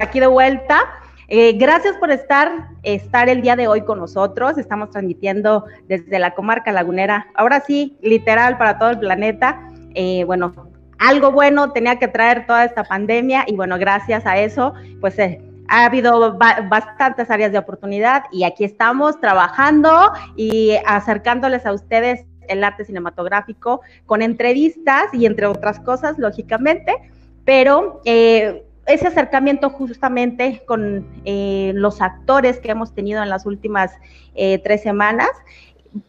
aquí de vuelta. Eh, gracias por estar, estar el día de hoy con nosotros. Estamos transmitiendo desde la comarca lagunera, ahora sí, literal para todo el planeta. Eh, bueno, algo bueno tenía que traer toda esta pandemia y bueno, gracias a eso, pues eh, ha habido bastantes áreas de oportunidad y aquí estamos trabajando y acercándoles a ustedes el arte cinematográfico con entrevistas y entre otras cosas, lógicamente, pero eh, ese acercamiento justamente con eh, los actores que hemos tenido en las últimas eh, tres semanas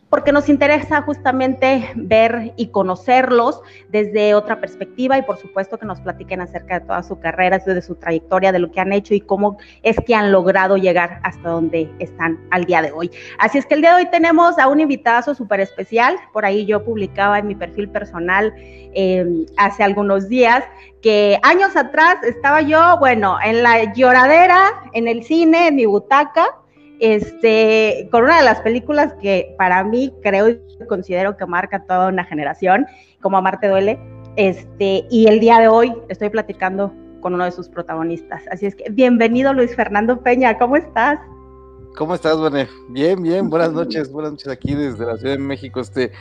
porque nos interesa justamente ver y conocerlos desde otra perspectiva y por supuesto que nos platiquen acerca de toda su carrera, de su trayectoria, de lo que han hecho y cómo es que han logrado llegar hasta donde están al día de hoy. Así es que el día de hoy tenemos a un invitado súper especial, por ahí yo publicaba en mi perfil personal em, hace algunos días que años atrás estaba yo, bueno, en la lloradera, en el cine, en mi butaca, este, con una de las películas que para mí creo y considero que marca toda una generación, como Amarte Duele, este, y el día de hoy estoy platicando con uno de sus protagonistas. Así es que bienvenido Luis Fernando Peña, ¿cómo estás? ¿Cómo estás, Bene? Bien, bien, buenas noches, buenas noches aquí desde la Ciudad de México. Este,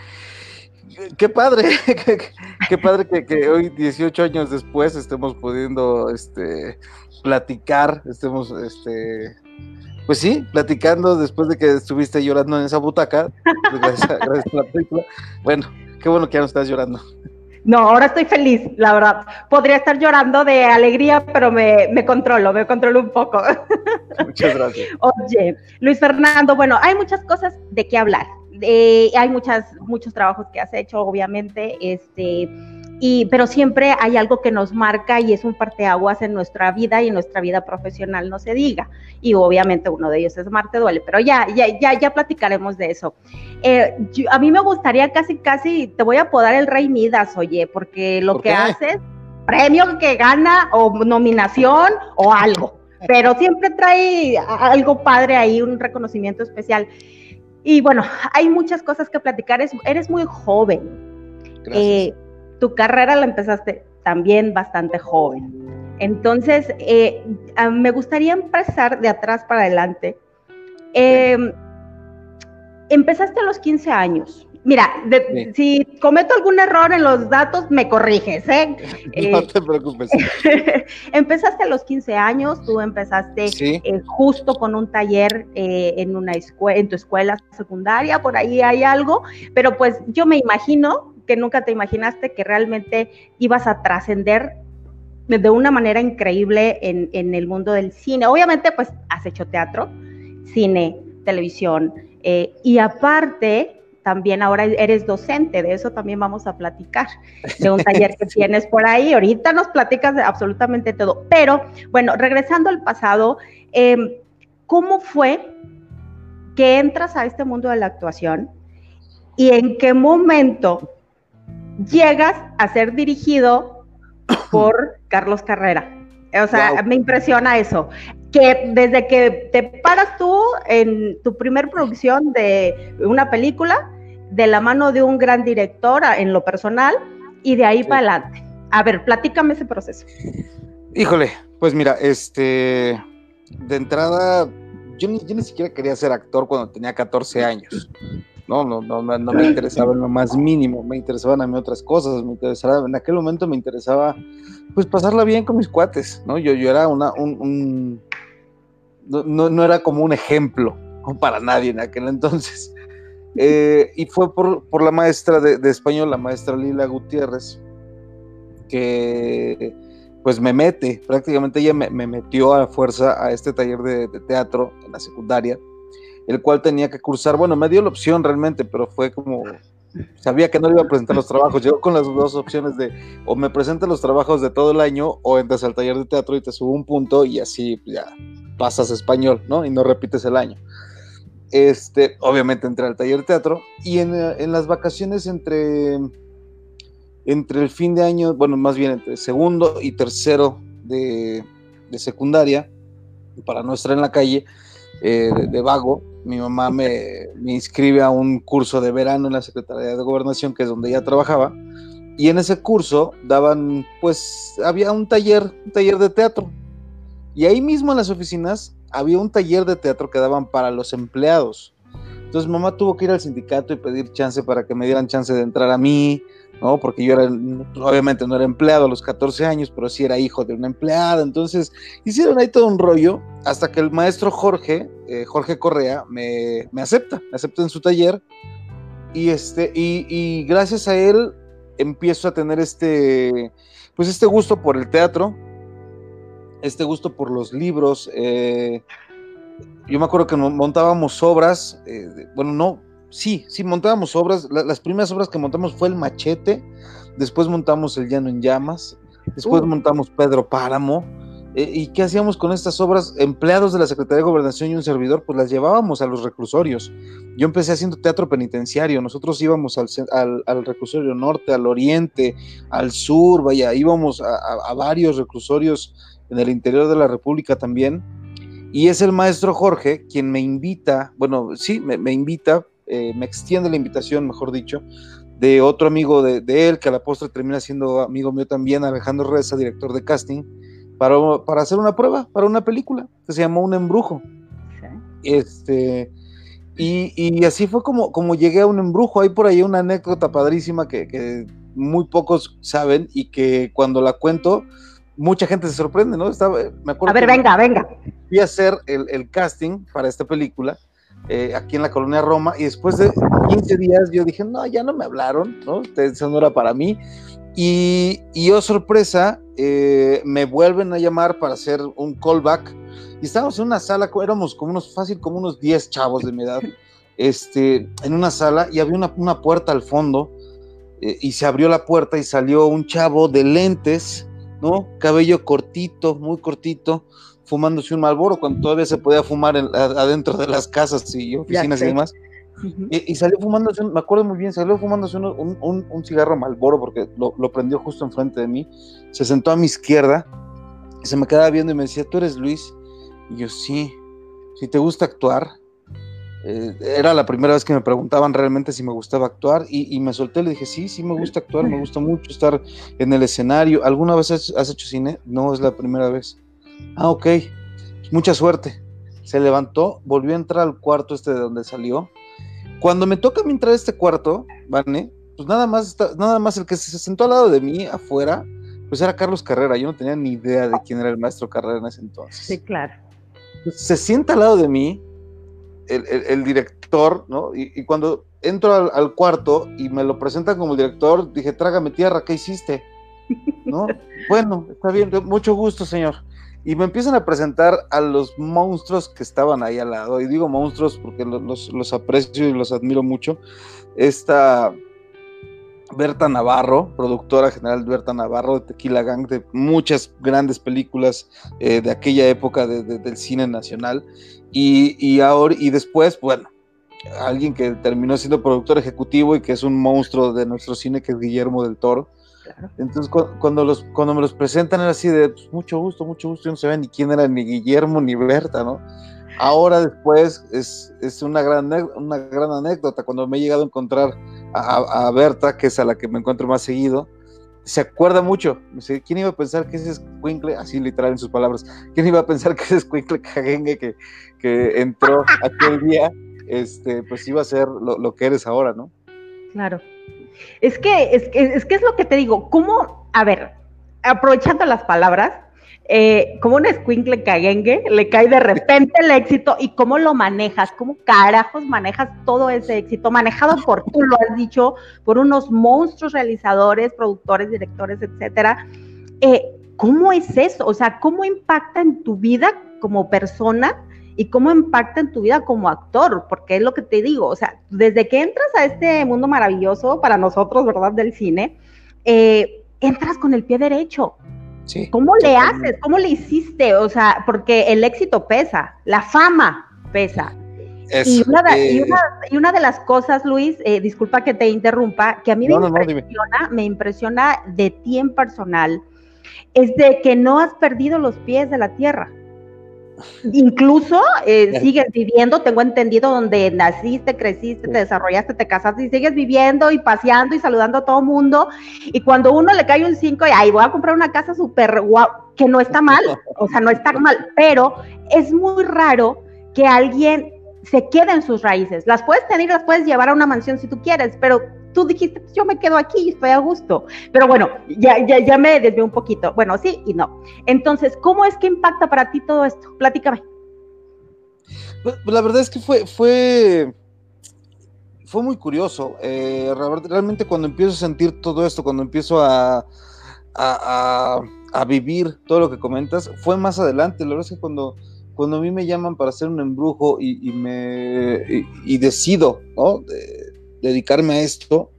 qué padre, qué, padre que, que, hoy, 18 años después, estemos pudiendo este, platicar, estemos este, pues sí, platicando después de que estuviste llorando en esa butaca, gracias, a, la película. Bueno, qué bueno que ya no estás llorando. No, ahora estoy feliz, la verdad. Podría estar llorando de alegría, pero me, me controlo, me controlo un poco. Muchas gracias. Oye, Luis Fernando, bueno, hay muchas cosas de qué hablar. Eh, hay muchas, muchos trabajos que has hecho, obviamente, este, y, pero siempre hay algo que nos marca y es un parteaguas en nuestra vida y en nuestra vida profesional, no se diga. Y obviamente uno de ellos es Marte Duele, pero ya, ya, ya, ya platicaremos de eso. Eh, a mí me gustaría casi, casi, te voy a apodar el Rey Midas, oye, porque lo que haces, premio que gana o nominación o algo, pero siempre trae algo padre ahí, un reconocimiento especial. Y bueno, hay muchas cosas que platicar, eres, muy joven. Gracias. Eh, tu carrera la empezaste también bastante joven. Entonces, eh, me gustaría empezar de atrás para adelante. Em, empezaste a los 15 años. Mira, si cometo algún error en los datos, me corriges, ¿eh? no eh, te preocupes. empezaste a los 15 años, tú empezaste eh, justo con un taller en, una en tu escuela secundaria, por ahí hay algo, pero pues yo me imagino que nunca te imaginaste que realmente ibas a trascender de una manera increíble en, el mundo del cine. Obviamente, pues has hecho teatro, cine, televisión, eh, y aparte, también ahora eres docente, de eso también vamos a platicar, de un taller que tienes por ahí. Ahorita nos platicas de absolutamente todo. Pero bueno, regresando al pasado, em, ¿cómo fue que entras a este mundo de la actuación y en qué momento llegas a ser dirigido por Carlos Carrera. O sea, me impresiona eso. Que desde que te paras tú en tu primer producción de una película, de la mano de un gran director en lo personal, y de ahí para adelante. A ver, platícame ese proceso. Híjole, pues mira, este, de entrada, yo ni, yo ni siquiera quería ser actor cuando tenía 14 años. No, no, no, no me interesaba en lo más mínimo, me interesaban a mí otras cosas, me interesaba, en aquel momento me interesaba, pues pasarla bien con mis cuates, ¿no? Yo, yo era una, un, no, no, era como un ejemplo para nadie en aquel entonces. Eh, y fue por, por la maestra de, español, la maestra Lila Gutiérrez, que pues me mete, prácticamente ella me, metió a fuerza a este taller de teatro en la secundaria el cual tenía que cursar. Bueno, me dio la opción realmente, pero fue como, sabía que no le iba a presentar los trabajos. Llegó con las dos opciones de o me presenta los trabajos de todo el año o entras al taller de teatro y te subo un punto y así ya pasas español, ¿no? Y no repites el año. Este, obviamente entré al taller de teatro y en, las vacaciones entre, entre el fin de año, bueno, más bien entre segundo y tercero de, de secundaria, para no estar en la calle, eh, de, vago, mi mamá me, inscribe a un curso de verano en la Secretaría de Gobernación, que es donde ella trabajaba, y en ese curso daban, pues, había un taller, un taller de teatro. Y ahí mismo en las oficinas había un taller de teatro que daban para los empleados. Entonces mamá tuvo que ir al sindicato y pedir chance para que me dieran chance de entrar a mí, ¿no? Porque yo era, obviamente no era empleado a los 14 años, pero sí era hijo de una empleada. Entonces hicieron ahí todo un rollo hasta que el maestro Jorge, eh, Jorge Correa, me, me, acepta, me acepta en su taller. Y, este, y, gracias a él empiezo a tener este, pues este gusto por el teatro, este gusto por los libros. Eh, yo me acuerdo que montábamos obras, eh, bueno, no, sí, sí, montábamos obras. las primeras obras que montamos fue El Machete, después montamos El Llano en Llamas, después uh. montamos Pedro Páramo. Eh, ¿Y qué hacíamos con estas obras? Empleados de la Secretaría de Gobernación y un servidor, pues las llevábamos a los reclusorios. Yo empecé haciendo teatro penitenciario, nosotros íbamos al, al, reclusorio norte, al oriente, al sur, vaya, íbamos a varios reclusorios en el interior de la República también. Y es el maestro Jorge quien me invita, bueno, sí, me, invita, eh, me extiende la invitación, mejor dicho, de otro amigo de, él, que a la postre termina siendo amigo mío también, Alejandro Reza, director de casting, para, para hacer una prueba, para una película, que se llamó Un Embrujo. Este, y, y, así fue como, como llegué a un embrujo. Hay por ahí una anécdota padrísima que, que muy pocos saben y que cuando la cuento, mucha gente se sorprende, ¿no? Estaba, me acuerdo a ver, venga, venga. Fui a hacer el, casting para esta película eh, aquí en la colonia Roma y después de 15 días yo dije, no, ya no me hablaron, ¿no? Eso no era para mí. Y, y oh, sorpresa, eh, me vuelven a llamar para hacer un callback. Y estábamos en una sala, éramos como unos, fácil, como unos 10 chavos de mi edad, este, en una sala y había una, una puerta al fondo. Eh, y se abrió la puerta y salió un chavo de lentes, ¿no? Cabello cortito, muy cortito, fumándose un malboro cuando todavía se podía fumar adentro de las casas y oficinas y demás. y, salió fumándose, me acuerdo muy bien, salió fumándose un, un, cigarro malboro porque lo, lo, prendió justo enfrente de mí. Se sentó a mi izquierda y se me quedaba viendo y me decía, ¿tú eres Luis? Y yo, sí, si te gusta actuar, eh, era la primera vez que me preguntaban realmente si me gustaba actuar y, me solté, le dije, sí, sí me gusta actuar, me gusta mucho estar en el escenario. ¿Alguna vez has, hecho cine? No, es la primera vez. Ah, ok, mucha suerte. Se levantó, volvió a entrar al cuarto este de donde salió. Cuando me toca a mí entrar a este cuarto, ¿vale? Pues nada más, nada más el que se sentó al lado de mí afuera, pues era Carlos Carrera. Yo no tenía ni idea de quién era el maestro Carrera en ese entonces. Sí, claro. se sienta al lado de mí, el, director, ¿no? Y, cuando entro al, cuarto y me lo presentan como director, dije, trágame tierra, ¿qué hiciste? ¿No? bueno, está bien, mucho gusto, señor. Y me empiezan a presentar a los monstruos que estaban ahí al lado. Y digo monstruos porque los, aprecio y los admiro mucho. Esta Berta Navarro, productora general Berta Navarro de Tequila Gang, de muchas grandes películas eh, de aquella época del cine nacional. Y, ahora, y después, bueno, alguien que terminó siendo productor ejecutivo y que es un monstruo de nuestro cine, que es Guillermo del Toro. Entonces, cuando, los, cuando me los presentan era así de pues, mucho gusto, mucho gusto, y no se ve ni quién era ni Guillermo ni Berta, ¿no? Ahora después es, es una, gran, una gran anécdota, cuando me he llegado a encontrar a, Berta, que es a la que me encuentro más seguido, se acuerda mucho. ¿Quién iba a pensar que ese escuincle, así literal en sus palabras, quién iba a pensar que ese escuincle cagengue que, que entró aquel día, este, pues iba a ser lo, que eres ahora, ¿no? Claro. Es que, es, es que es lo que te digo, ¿cómo, a ver, aprovechando las palabras, eh, como un escuincle caguengue, le cae de repente el éxito y cómo lo manejas, cómo carajos manejas todo ese éxito, manejado por tú, lo has dicho, por unos monstruos realizadores, productores, directores, etcétera. Eh, ¿Cómo es eso? O sea, ¿cómo impacta en tu vida como persona y cómo impacta en tu vida como actor? Porque es lo que te digo, o sea, desde que entras a este mundo maravilloso para nosotros, ¿verdad? Del cine, eh, entras con el pie derecho ¿Cómo le haces? ¿Cómo le hiciste? O sea, porque el éxito pesa, la fama pesa. y, una de, y, una, de, las cosas, Luis, eh, disculpa que te interrumpa, que a mí me, impresiona, me impresiona de ti en personal, es de que no has perdido los pies de la tierra. Incluso eh, sigues viviendo, tengo entendido, donde naciste, creciste, te desarrollaste, te casaste y sigues viviendo y paseando y saludando a todo mundo. Y cuando uno le cae un 5 y ay, voy a comprar una casa súper guau, que no está mal, o sea, no está mal, pero es muy raro que alguien se quede en sus raíces. Las puedes tener, las puedes llevar a una mansión si tú quieres, pero tú dijiste, pues yo me quedo aquí y estoy a gusto. Pero bueno, ya, ya, ya me desvié un poquito. Bueno, sí y no. Entonces, ¿cómo es que impacta para ti todo esto? Platícame. Pues, pues la verdad es que fue, fue, fue muy curioso. Eh, realmente cuando empiezo a sentir todo esto, cuando empiezo a, a, a, vivir todo lo que comentas, fue más adelante. La verdad es que cuando, cuando a mí me llaman para hacer un embrujo y, me y, decido, ¿no? Dedicarme a esto,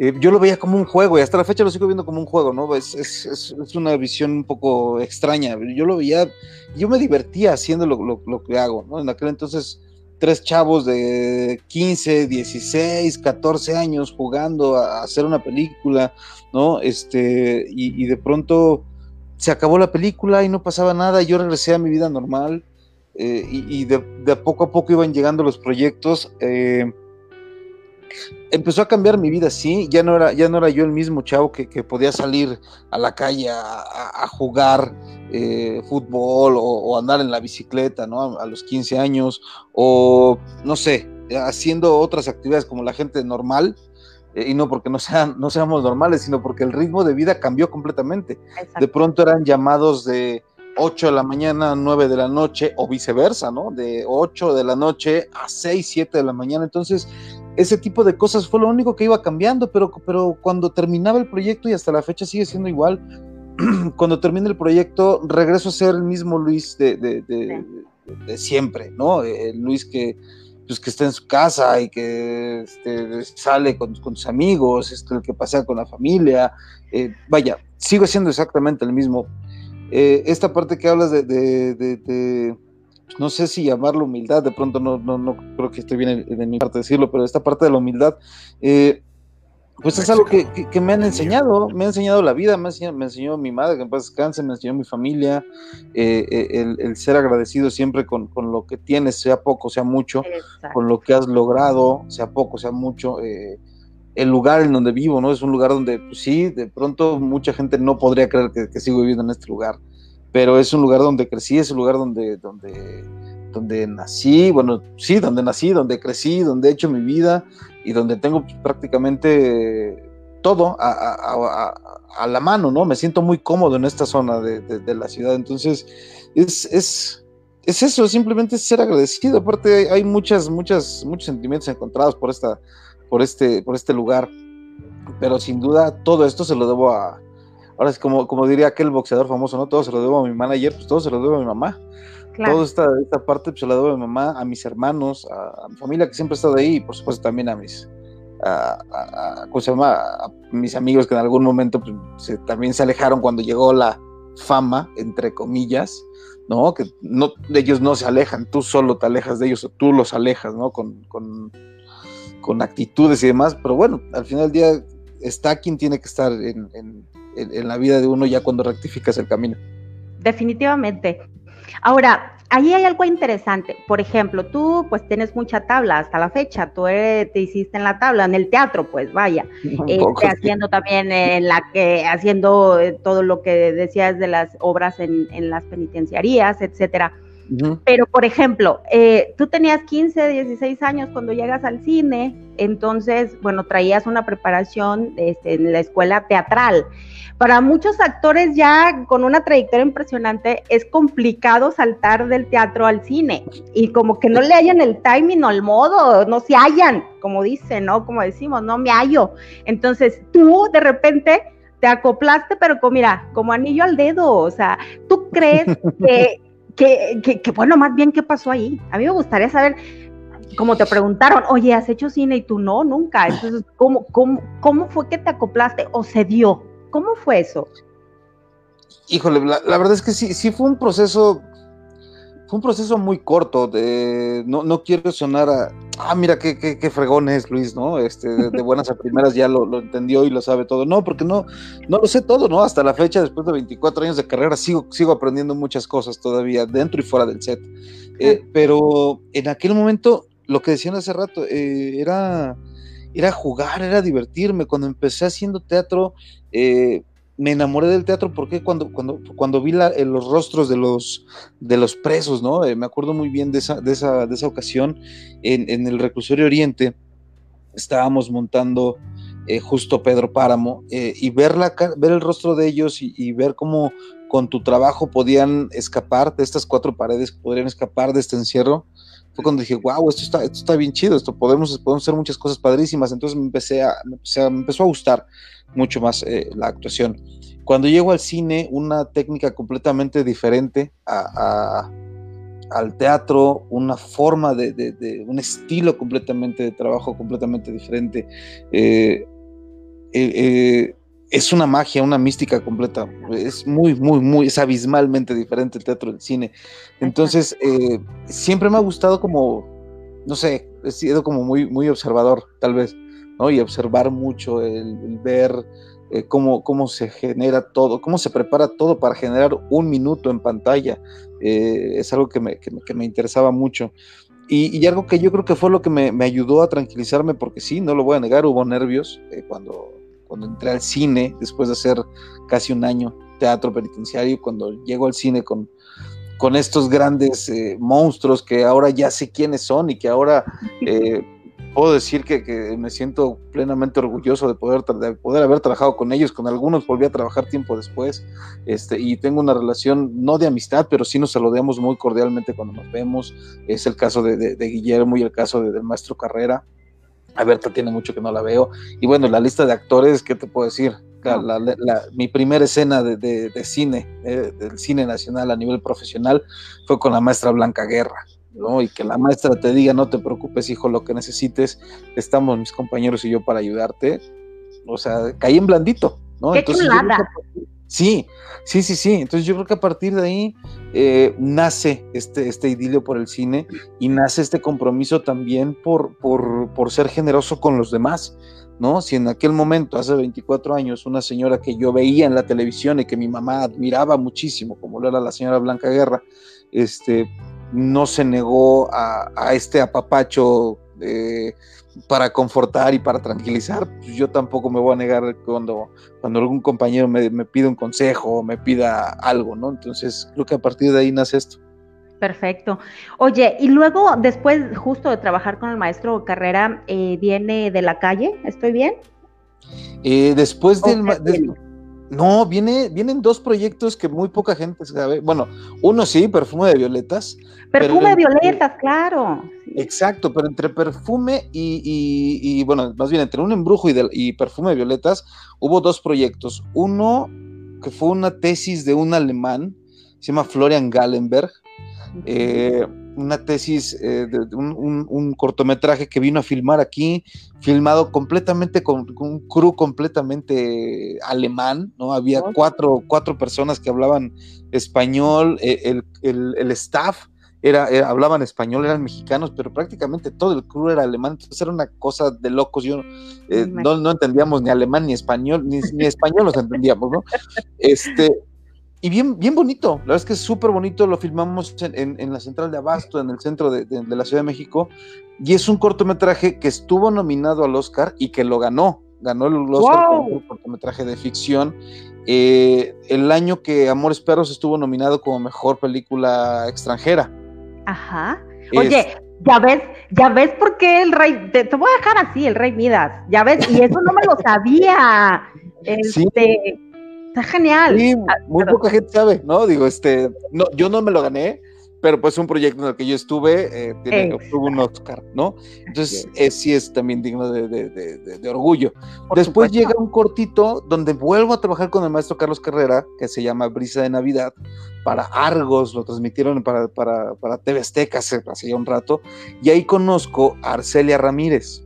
eh, yo lo veía como un juego y hasta la fecha lo sigo viendo como un juego, ¿no? Es, es, es, una visión un poco extraña. Yo lo veía, yo me divertía haciendo lo, lo, lo, que hago, ¿no? En aquel entonces, tres chavos de 15, 16, 14 años jugando a, hacer una película, ¿no? Este, y, de pronto se acabó la película y no pasaba nada, yo regresé a mi vida normal eh, y, de, poco a poco iban llegando los proyectos. Eh, empezó a cambiar mi vida, sí, ya no era, ya no era yo el mismo chavo que, podía salir a la calle a, jugar eh, fútbol o, andar en la bicicleta, ¿no? A, los 15 años, o no sé, haciendo otras actividades como la gente normal, eh, y no porque no, sean, no seamos normales, sino porque el ritmo de vida cambió completamente. De pronto eran llamados de 8 de la mañana a 9 de la noche, o viceversa, ¿no? De 8 de la noche a 6, 7 de la mañana. Entonces, ese tipo de cosas fue lo único que iba cambiando, pero, pero cuando terminaba el proyecto y hasta la fecha sigue siendo igual, cuando termine el proyecto regreso a ser el mismo Luis de, de, de, siempre, ¿no? El Luis que, pues, que está en su casa y que este, sale con, con, sus amigos, este, el que pasea con la familia, eh, vaya, sigo siendo exactamente el mismo. Eh, esta parte que hablas de no sé si llamarlo humildad, de pronto no, no, no creo que esté bien de mi parte decirlo, pero esta parte de la humildad, eh, pues es algo que, que, me han enseñado, me ha enseñado la vida, me, enseñó, me enseñó mi madre, que en paz descanse, me enseñó mi familia, eh, eh, el, el, ser agradecido siempre con, con, lo que tienes, sea poco, sea mucho, Exacto. con lo que has logrado, sea poco, sea mucho. el lugar en donde vivo, ¿no? Es un lugar donde, pues sí, de pronto mucha gente no podría creer que, que sigo viviendo en este lugar pero es un lugar donde crecí, es un lugar donde, donde, donde nací, bueno, sí, donde nací, donde crecí, donde he hecho mi vida y donde tengo prácticamente todo a, a, a, a la mano, ¿no? Me siento muy cómodo en esta zona de, de, la ciudad, entonces es, es, es, eso, simplemente ser agradecido, aparte hay muchas, muchas, muchos sentimientos encontrados por, esta, por, este, por este lugar, pero sin duda todo esto se lo debo a, ahora es como, como diría aquel boxeador famoso, ¿no? Todo se lo debo a mi manager, pues todo se lo debo a mi mamá. Claro. Toda esta, esta, parte pues, se la debo a mi mamá, a mis hermanos, a, a, mi familia que siempre ha estado ahí y por supuesto también a mis, a, a, ¿cómo se llama? a mis amigos que en algún momento pues, se, también se alejaron cuando llegó la fama, entre comillas, ¿no? Que no, ellos no se alejan, tú solo te alejas de ellos o tú los alejas, ¿no? Con, con, con actitudes y demás, pero bueno, al final del día está quien tiene que estar en, en en, en, la vida de uno ya cuando rectificas el camino. Definitivamente. Ahora, ahí hay algo interesante. Por ejemplo, tú pues tienes mucha tabla hasta la fecha. Tú eres, te hiciste en la tabla, en el teatro, pues vaya. Eh, haciendo también en la que, haciendo eh, todo lo que decías de las obras en, en las penitenciarías, etcétera. Uh -huh. Pero, por ejemplo, eh, tú tenías 15, 16 años cuando llegas al cine, entonces, bueno, traías una preparación este, en la escuela teatral. Para muchos actores ya con una trayectoria impresionante es complicado saltar del teatro al cine y como que no le hayan el timing o el modo, no se hallan, como dicen, ¿no? Como decimos, no me hallo. Entonces tú de repente te acoplaste, pero como, mira, como anillo al dedo, o sea, ¿tú crees que, que, que, que, bueno, más bien qué pasó ahí? A mí me gustaría saber, como te preguntaron, oye, ¿has hecho cine? Y tú no, nunca. Entonces, ¿cómo, cómo, cómo fue que te acoplaste o se dio? ¿Cómo fue eso? Híjole, la, la, verdad es que sí, sí fue un proceso, fue un proceso muy corto, de, no, no quiero sonar a, ah, mira qué, qué, qué fregón es Luis, ¿no? Este, de, buenas a primeras ya lo, lo, entendió y lo sabe todo. No, porque no, no lo sé todo, ¿no? Hasta la fecha, después de 24 años de carrera, sigo, sigo aprendiendo muchas cosas todavía, dentro y fuera del set. Eh, pero en aquel momento, lo que decían hace rato, eh, era, era jugar, era divertirme. Cuando empecé haciendo teatro, eh, me enamoré del teatro porque cuando, cuando, cuando vi la, los rostros de los, de los presos, ¿no? me acuerdo muy bien de esa, de esa, de esa ocasión en, en el reclusorio Oriente, estábamos montando justo Pedro Páramo y ver, la, ver el rostro de ellos y, y ver cómo, con tu trabajo podían escapar de estas cuatro paredes, podrían escapar de este encierro, cuando dije, wow, esto está, esto está bien chido, esto podemos, podemos hacer muchas cosas padrísimas. Entonces me, empecé a, me, empezó a gustar mucho más eh, la actuación. Cuando llego al cine, una técnica completamente diferente a, a, al teatro, una forma de, de, un estilo completamente de trabajo completamente diferente. Eh, eh es una magia, una mística completa. Es muy, muy, muy, es abismalmente diferente el teatro del cine. Entonces, eh, siempre me ha gustado como, no sé, he sido como muy, muy observador, tal vez, ¿no? Y observar mucho, el, el ver eh, cómo, cómo se genera todo, cómo se prepara todo para generar un minuto en pantalla. Eh, es algo que me, que, que me interesaba mucho. Y, y, algo que yo creo que fue lo que me, me, ayudó a tranquilizarme, porque sí, no lo voy a negar, hubo nervios eh, cuando cuando entré al cine, después de hacer casi un año teatro penitenciario, cuando llego al cine con, con estos grandes eh, monstruos que ahora ya sé quiénes son y que ahora eh, puedo decir que, que, me siento plenamente orgulloso de poder, de poder haber trabajado con ellos, con algunos volví a trabajar tiempo después, este, y tengo una relación no de amistad, pero sí nos saludamos muy cordialmente cuando nos vemos, es el caso de, de, Guillermo y el caso de, del maestro Carrera, a Berta tiene mucho que no la veo. Y bueno, la lista de actores, ¿qué te puedo decir? La, la, la, mi primera escena de, de, de cine, eh, del cine nacional a nivel profesional, fue con la maestra Blanca Guerra. ¿no? Y que la maestra te diga, no te preocupes, hijo, lo que necesites, estamos mis compañeros y yo para ayudarte. O sea, caí en blandito, ¿no? Qué Entonces, chulada. Sí, sí, sí, sí. Entonces yo creo que a partir de ahí eh, nace este, este idilio por el cine y nace este compromiso también por, por, por, ser generoso con los demás, ¿no? Si en aquel momento, hace 24 años, una señora que yo veía en la televisión y que mi mamá admiraba muchísimo, como lo era la señora Blanca Guerra, este, no se negó a, este apapacho. Eh, para confortar y para tranquilizar, pues yo tampoco me voy a negar cuando, cuando algún compañero me, me pide un consejo o me pida algo, ¿no? Entonces creo que a partir de ahí nace esto. Perfecto. Oye, y luego, después justo de trabajar con el maestro Carrera, eh, viene de la calle, ¿estoy bien? Eh, después del... De, no, viene, vienen dos proyectos que muy poca gente sabe. Bueno, uno sí, perfume de violetas. Perfume de violetas, claro. Exacto, pero entre perfume y, y, y, bueno, más bien entre un embrujo y, de, y perfume de violetas, hubo dos proyectos. Uno que fue una tesis de un alemán, se llama Florian Gallenberg. Eh, una tesis, eh, de, un, un, un, cortometraje que vino a filmar aquí, filmado completamente con, con un crew completamente alemán, ¿no? Había cuatro, cuatro personas que hablaban español, eh, el, el, el, staff era, era, hablaban español, eran mexicanos, pero prácticamente todo el crew era alemán, entonces era una cosa de locos, yo eh, no, no, entendíamos ni alemán ni español, ni, ni español los entendíamos, ¿no? Este, y bien, bien bonito, la verdad es que es súper bonito, lo filmamos en, en, en, la central de Abasto, en el centro de, de, de, la Ciudad de México, y es un cortometraje que estuvo nominado al Oscar y que lo ganó, ganó el Oscar wow. como cortometraje de ficción. Eh, el año que Amores Perros estuvo nominado como mejor película extranjera. Ajá. Oye, es, ya ves, ya ves por qué el rey, te, te, voy a dejar así, el rey Midas, ya ves, y eso no me lo sabía. Este, sí. Está genial. Sí, muy pero... poca gente sabe, ¿no? Digo, este, no, yo no me lo gané, pero pues un proyecto en el que yo estuve, eh, tiene, obtuvo un Oscar, ¿no? Entonces, es, sí es también digno de, de, de, de orgullo. Por Después supuesto. llega un cortito donde vuelvo a trabajar con el maestro Carlos Carrera, que se llama Brisa de Navidad, para Argos, lo transmitieron para, para, para TV Azteca hace, hace ya un rato, y ahí conozco a Arcelia Ramírez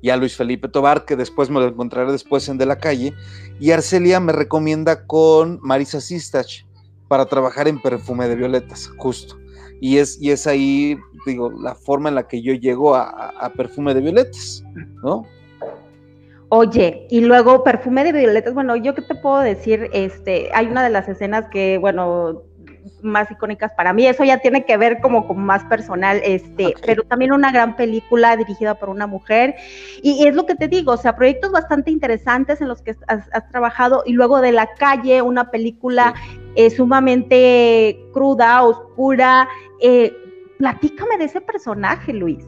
y a Luis Felipe Tobar, que después me lo encontraré después en De la Calle, y Arcelia me recomienda con Marisa Sistach, para trabajar en perfume de violetas, justo. Y es, y es ahí, digo, la forma en la que yo llego a, perfume de violetas, ¿no? Oye, y luego perfume de violetas, bueno, yo qué te puedo decir, este, hay una de las escenas que, bueno, más icónicas para mí. Eso ya tiene que ver como, como más personal, este, pero también una gran película dirigida por una mujer. Y, es lo que te digo, o sea, proyectos bastante interesantes en los que has, trabajado y luego de la calle, una película eh, sumamente cruda, oscura. Eh, platícame de ese personaje, Luis.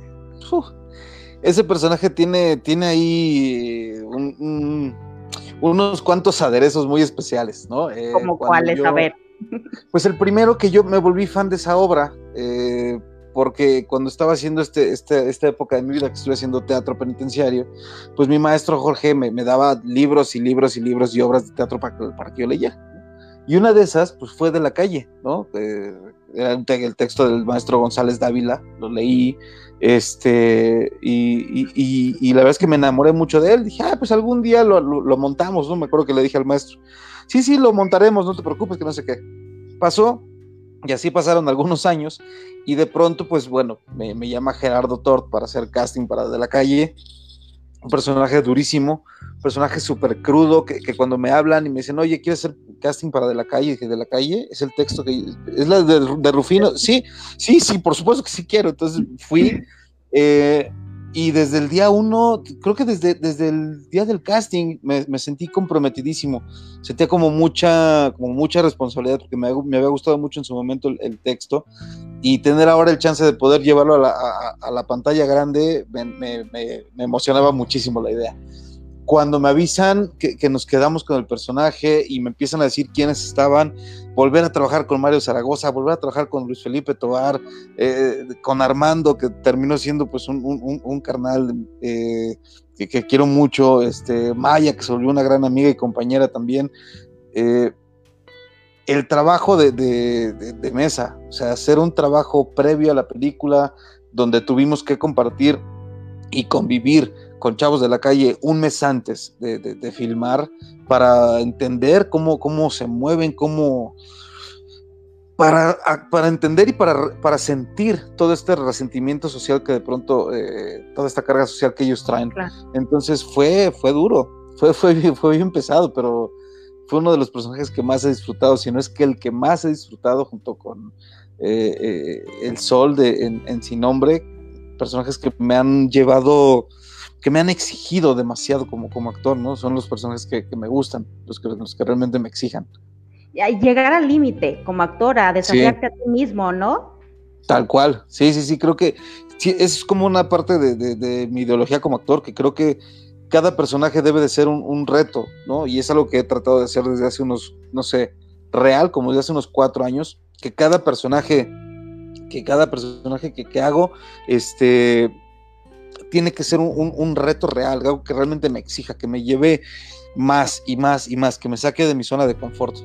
ese personaje tiene, tiene ahí unos cuantos aderezos muy especiales, ¿no? Eh, ¿Como cuáles? A ver. Pues el primero que yo me volví fan de esa obra, eh, porque cuando estaba haciendo este, este, esta época de mi vida que estuve haciendo teatro penitenciario, pues mi maestro Jorge me, me daba libros y libros y libros y obras de teatro para, para que yo leyera. Y una de esas, pues fue de la calle, ¿no? Eh, era el texto del maestro González Dávila, lo leí, este, y, y, la verdad es que me enamoré mucho de él. Dije, ah, pues algún día lo, lo montamos, ¿no? Me acuerdo que le dije al maestro, sí, sí, lo montaremos, no te preocupes, que no sé qué. Pasó, y así pasaron algunos años, y de pronto, pues bueno, me, llama Gerardo Tort para hacer casting para De la Calle, un personaje durísimo, un personaje súper crudo, que, cuando me hablan y me dicen, oye, ¿quieres hacer casting para De la Calle? Dije, De la Calle, es el texto que, es la de, Rufino, sí, sí, sí, por supuesto que sí quiero, entonces fui, eh, y desde el día uno, creo que desde, desde el día del casting me, sentí comprometidísimo. Sentía como mucha, como mucha responsabilidad porque me, había gustado mucho en su momento el, texto y tener ahora el chance de poder llevarlo a la, pantalla grande me, emocionaba muchísimo la idea cuando me avisan que, nos quedamos con el personaje y me empiezan a decir quiénes estaban, volver a trabajar con Mario Zaragoza, volver a trabajar con Luis Felipe Tobar, eh, con Armando, que terminó siendo pues un, carnal eh, que, quiero mucho, este, Maya, que se volvió una gran amiga y compañera también. Eh, el trabajo de mesa, o sea, hacer un trabajo previo a la película donde tuvimos que compartir y convivir con chavos de la calle un mes antes de, filmar para entender cómo, cómo se mueven, cómo... Para, para entender y para, para, sentir todo este resentimiento social que de pronto, eh, toda esta carga social que ellos traen. Entonces fue, fue duro, fue, fue, fue bien pesado, pero fue uno de los personajes que más he disfrutado, si no es que el que más he disfrutado junto con eh, eh, El Sol de, en, en Sin Nombre, personajes que me han llevado que me han exigido demasiado como, como actor, ¿no? Son los personajes que, me gustan, los que, los que realmente me exijan. Llegar al límite como actor, a desafiarte a ti mismo, ¿no? Tal cual, sí, sí, sí, creo que es como una parte de, mi ideología como actor, que creo que cada personaje debe de ser un, reto, ¿no? Y es algo que he tratado de hacer desde hace unos, no sé, real, como desde hace unos cuatro años, que cada personaje, que cada personaje que, que hago, este, tiene que ser un, reto real, algo que realmente me exija, que me lleve más y más y más, que me saque de mi zona de confort.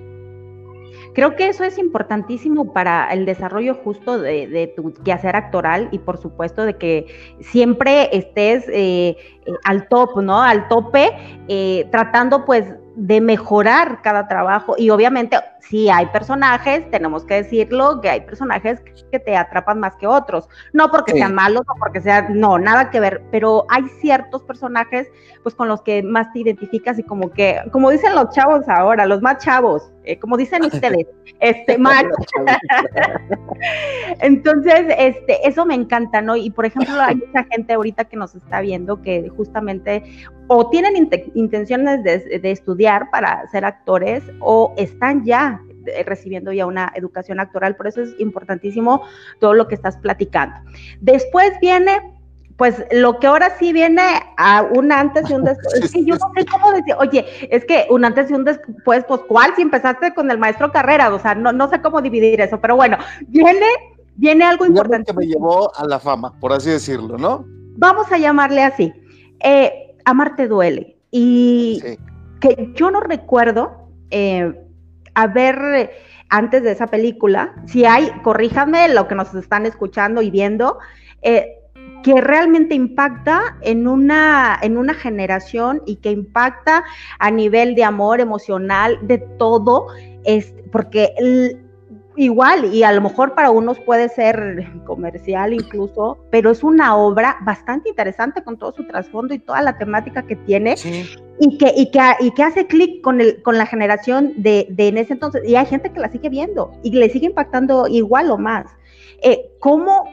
Creo que eso es importantísimo para el desarrollo justo de, tu quehacer actoral y por supuesto de que siempre estés eh, eh, al top, ¿no? Al tope, eh, tratando pues de mejorar cada trabajo y obviamente si hay personajes, tenemos que decirlo, que hay personajes que te atrapan más que otros, no porque sean malos o porque sean, no, nada que ver, pero hay ciertos personajes pues con los que más te identificas y como que, como dicen los chavos ahora, los más chavos, eh, como dicen ustedes, este, más. Entonces, este, eso me encanta, ¿no? Y por ejemplo, hay mucha gente ahorita que nos está viendo que justamente o tienen intenciones de, estudiar para ser actores o están ya recibiendo ya una educación actoral, por eso es importantísimo todo lo que estás platicando. Después viene pues lo que ahora sí viene a un antes y un después, es que yo no sé cómo decir, oye, es que un antes y un después, pues ¿cuál? Si empezaste con el maestro carrera, o sea, no, no sé cómo dividir eso, pero bueno, viene, viene algo importante. que me llevó a la fama, por así decirlo, ¿no? Vamos a llamarle así. Eh, Amarte duele. Y que yo no recuerdo eh, haber, antes de esa película, si hay, corríjame lo que nos están escuchando y viendo, eh, que realmente impacta en una, en una generación y que impacta a nivel de amor emocional, de todo, es, porque igual, y a lo mejor para unos puede ser comercial incluso, pero es una obra bastante interesante con todo su trasfondo y toda la temática que tiene. Y que, y que, y que hace clic con, el, con la generación de, de, en ese entonces. Y hay gente que la sigue viendo y le sigue impactando igual o más. Eh, ¿cómo,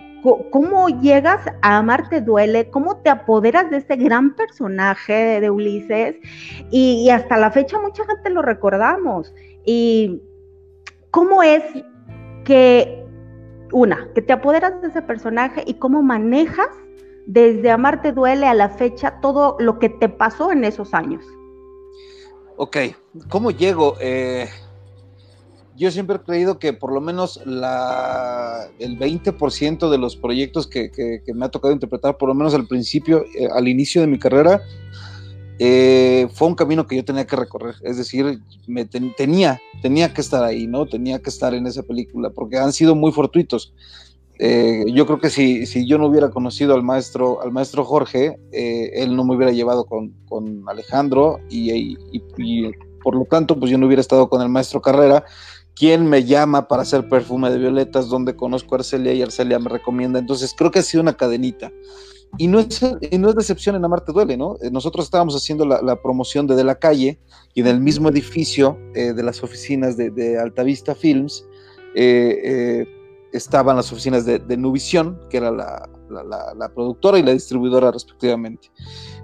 ¿Cómo llegas a Amarte Duele? ¿Cómo te apoderas de ese gran personaje de, Ulises? Y, y, hasta la fecha mucha gente lo recordamos. Y cómo es que, una, que te apoderas de ese personaje y cómo manejas desde Amarte Duele a la fecha todo lo que te pasó en esos años. Ok, ¿cómo llego? Eh, yo siempre he creído que por lo menos la, el 20% de los proyectos que, me ha tocado interpretar, por lo menos al principio, eh, al inicio de mi carrera, eh, fue un camino que yo tenía que recorrer, es decir, me tenía, tenía que estar ahí, ¿no? Tenía que estar en esa película, porque han sido muy fortuitos. Eh, yo creo que si, si, yo no hubiera conocido al maestro, al maestro Jorge, eh, él no me hubiera llevado con, con Alejandro y, y, por lo tanto, pues yo no hubiera estado con el maestro Carrera, quien me llama para hacer perfume de violetas, donde conozco a Arcelia y Arcelia me recomienda. Entonces creo que ha sido una cadenita. Y no, es, no es decepción en Amarte Duele, ¿no? Eh, nosotros estábamos haciendo la, promoción de De la Calle y en el mismo edificio eh, de las oficinas de, de Altavista Films eh, estaban las oficinas de, de Nuvision, que era la, la, productora y la distribuidora respectivamente.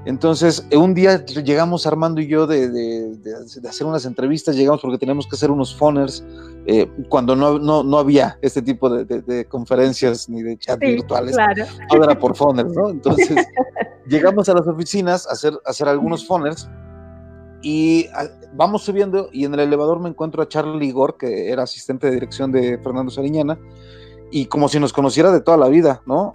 Entonces, un día llegamos Armando y yo de, de, hacer unas entrevistas, llegamos porque teníamos que hacer unos phoners eh, cuando no, no, no, había este tipo de, conferencias ni de chat virtuales. Todo era por phoners, ¿no? Entonces, llegamos a las oficinas a hacer, a hacer algunos phoners y ah, vamos subiendo y en el elevador me encuentro a Charlie Igor, que era asistente de dirección de Fernando Sariñana, y como si nos conociera de toda la vida, ¿no?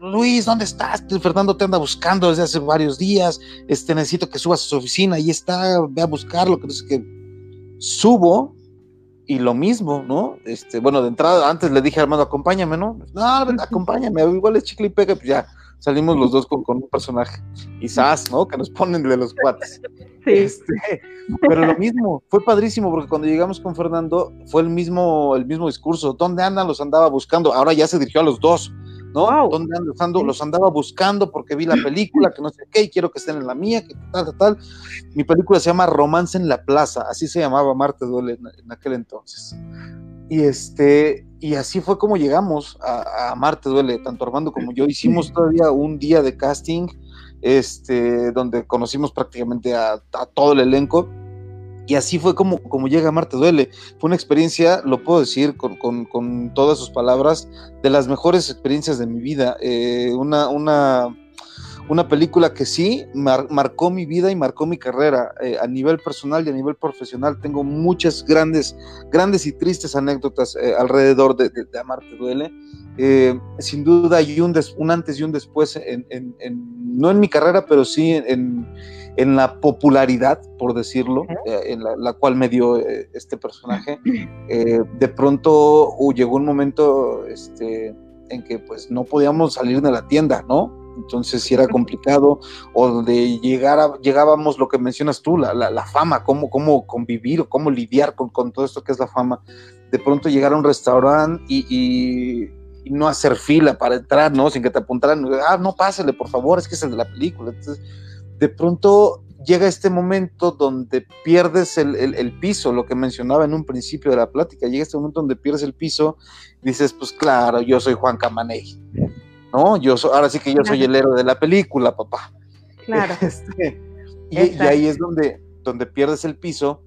Luis, ¿dónde estás? Fernando te anda buscando desde hace varios días, este, necesito que subas a su oficina, ahí está, ve a buscarlo, que, que subo y lo mismo, ¿no? Este, bueno, de entrada, antes le dije a Armando, acompáñame, ¿no? No, acompáñame, igual es chicle y pega, pues ya, salimos los dos con, un personaje, quizás, ¿no? Que nos ponen de los cuates. Sí. Este, pero lo mismo, fue padrísimo porque cuando llegamos con Fernando fue el mismo, el mismo discurso. ¿Dónde andan? Los andaba buscando. Ahora ya se dirigió a los dos, ¿no? ¿Dónde andan? Los, andaba buscando porque vi la película, que no sé qué, y quiero que estén en la mía, que tal, tal, tal. Mi película se llama Romance en la Plaza, así se llamaba Marte Duele en aquel entonces. Y este, y así fue como llegamos a, Marte Duele, tanto Armando como yo. Hicimos todavía un día de casting, este, donde conocimos prácticamente a, todo el elenco. Y así fue como, como llega Marte Duele. Fue una experiencia, lo puedo decir con, con, todas sus palabras, de las mejores experiencias de mi vida. Eh, una, una una película que sí marcó mi vida y marcó mi carrera eh, a nivel personal y a nivel profesional. Tengo muchas grandes, grandes y tristes anécdotas eh, alrededor de, Amarte Duele. Eh, sin duda hay un, un, antes y un después, en, no en mi carrera, pero sí en, la popularidad, por decirlo, en la, cual me dio este personaje. de pronto uh, llegó un momento este, en que pues no podíamos salir de la tienda, ¿no? Entonces si era complicado, o de llegar a, llegábamos lo que mencionas tú, la, la, fama, cómo, cómo convivir o cómo lidiar con, con, todo esto que es la fama, de pronto llegar a un restaurante y, no hacer fila para entrar, ¿no? Sin que te apuntaran, ah, no, pásale, por favor, es que es el de la película. Entonces, de pronto llega este momento donde pierdes el, el, piso, lo que mencionaba en un principio de la plática, llega este momento donde pierdes el piso, dices, pues claro, yo soy Juan Camaney ¿no? Yo ahora sí que yo soy el héroe de la película, papá. Claro. Este, y, ahí es donde, donde pierdes el piso.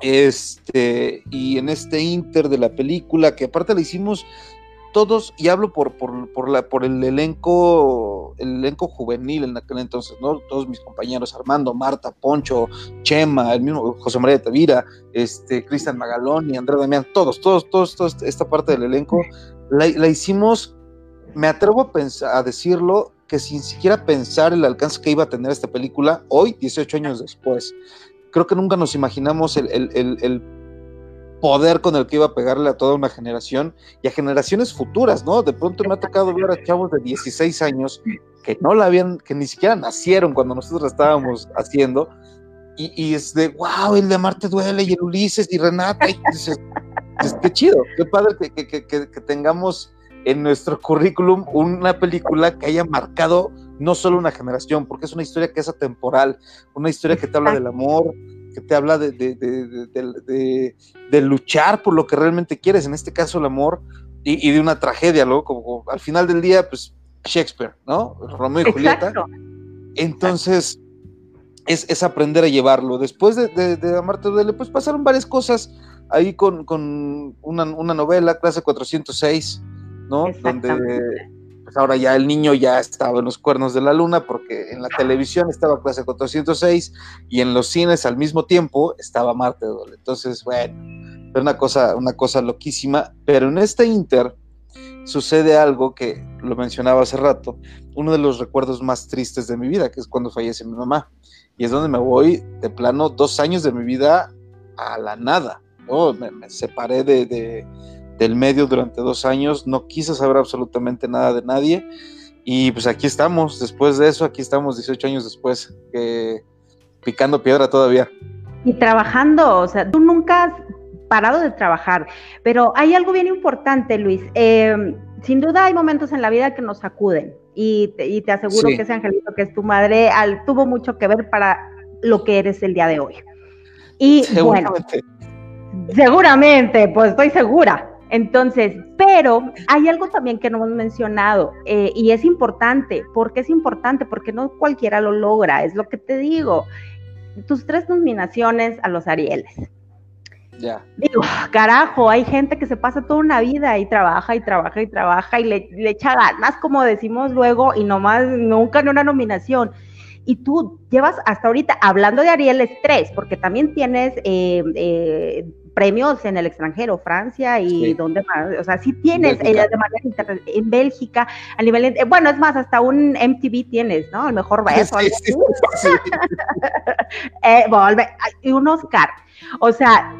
Este, y en este inter de la película, que aparte le hicimos todos, y hablo por, por, la, por el elenco, el elenco juvenil en aquel entonces, ¿no? Todos mis compañeros, Armando, Marta, Poncho, Chema, el mismo José María de Tavira, este, Cristian Magalón y Andrés Damián, todos, todos, todos, todos, esta parte del elenco, la, la hicimos me atrevo a, decirlo que sin siquiera pensar el alcance que iba a tener esta película hoy, 18 años después. Creo que nunca nos imaginamos el, poder con el que iba a pegarle a toda una generación y a generaciones futuras, ¿no? De pronto me ha tocado ver a chavos de 16 años que no la habían, que ni siquiera nacieron cuando nosotros la estábamos haciendo. Y, es de, wow, el de Marte duele y el Ulises y Renata. Qué chido, qué padre que, tengamos en nuestro currículum una película que haya marcado no solo una generación, porque es una historia que es atemporal, una historia que te habla del amor, que te habla de, de, luchar por lo que realmente quieres, en este caso el amor, y, de una tragedia, ¿no? Como, al final del día, pues Shakespeare, ¿no? Romeo y Julieta. Entonces, es, aprender a llevarlo. Después de, de, Amarte Duele, pues pasaron varias cosas ahí con, una, novela, clase 406, ¿no? Donde pues ahora ya el niño ya estaba en los cuernos de la luna, porque en la televisión estaba clase 406 y en los cines al mismo tiempo estaba Marte Duele. Entonces, bueno, fue una cosa, una cosa loquísima, pero en este inter sucede algo que lo mencionaba hace rato, uno de los recuerdos más tristes de mi vida, que es cuando fallece mi mamá. Y es donde me voy de plano dos años de mi vida a la nada. Me, separé de, del medio durante dos años, no quise saber absolutamente nada de nadie. Y pues aquí estamos, después de eso, aquí estamos 18 años después, picando piedra todavía. Y trabajando, o sea, tú nunca has parado de trabajar, pero hay algo bien importante, Luis. Em, sin duda hay momentos en la vida que nos sacuden y te, aseguro que ese angelito que es tu madre al, tuvo mucho que ver para lo que eres el día de hoy. Y bueno, seguramente, pues estoy segura. Entonces, pero hay algo también que no hemos mencionado eh, y es importante. ¿Por qué es importante? Porque no cualquiera lo logra, es lo que te digo. Tus tres nominaciones a los Arieles ya. Digo, carajo, hay gente que se pasa toda una vida y trabaja y trabaja y trabaja y le, echa ganas, como decimos luego, y nomás nunca en una nominación. Y tú llevas hasta ahorita, hablando de Ariel Estrés, porque también tienes eh, eh, premios en el extranjero, Francia y donde más, o sea, sí tienes eh, de manera en Bélgica, a nivel, bueno, es más, hasta un MTV tienes, ¿no? El mejor beso. Sí, sí, y un Oscar. O sea,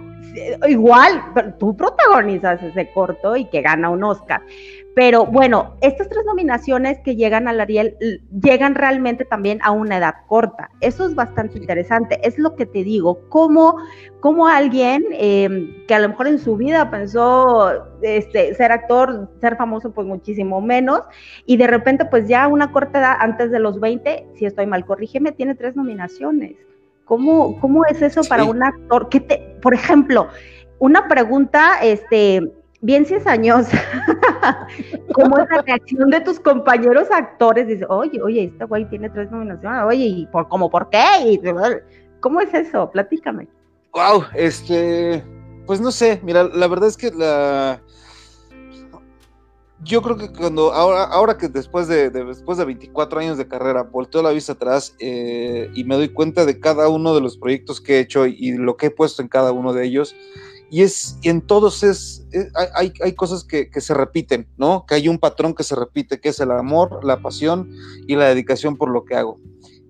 igual, tú protagonizas ese corto y que gana un Oscar. Pero bueno, estas tres nominaciones que llegan al Ariel llegan realmente también a una edad corta. Eso es bastante interesante. Es lo que te digo, como, como alguien em, que a lo mejor en su vida pensó este, ser actor, ser famoso, pues muchísimo menos, y de repente pues ya a una corta edad, antes de los 20, si estoy mal, corrígeme, tiene tres nominaciones. ¿Cómo, cómo es eso para un actor? ¿Qué te, por ejemplo, una pregunta, este, bien cizañosa. ¿Cómo es la reacción de tus compañeros actores? Dice, oye, oye, este güey tiene tres nominaciones, oye, ¿y por, cómo, por qué? ¿Cómo es eso? Platícame. Wow, este, pues no sé, mira, la verdad es que la, yo creo que cuando, ahora, ahora que después de, después de 24 años de carrera, volteo la vista atrás eh, y me doy cuenta de cada uno de los proyectos que he hecho y, lo que he puesto en cada uno de ellos. Y es, y en todos es, hay, hay, cosas que, que, se repiten, ¿no? Que hay un patrón que se repite, que es el amor, la pasión y la dedicación por lo que hago.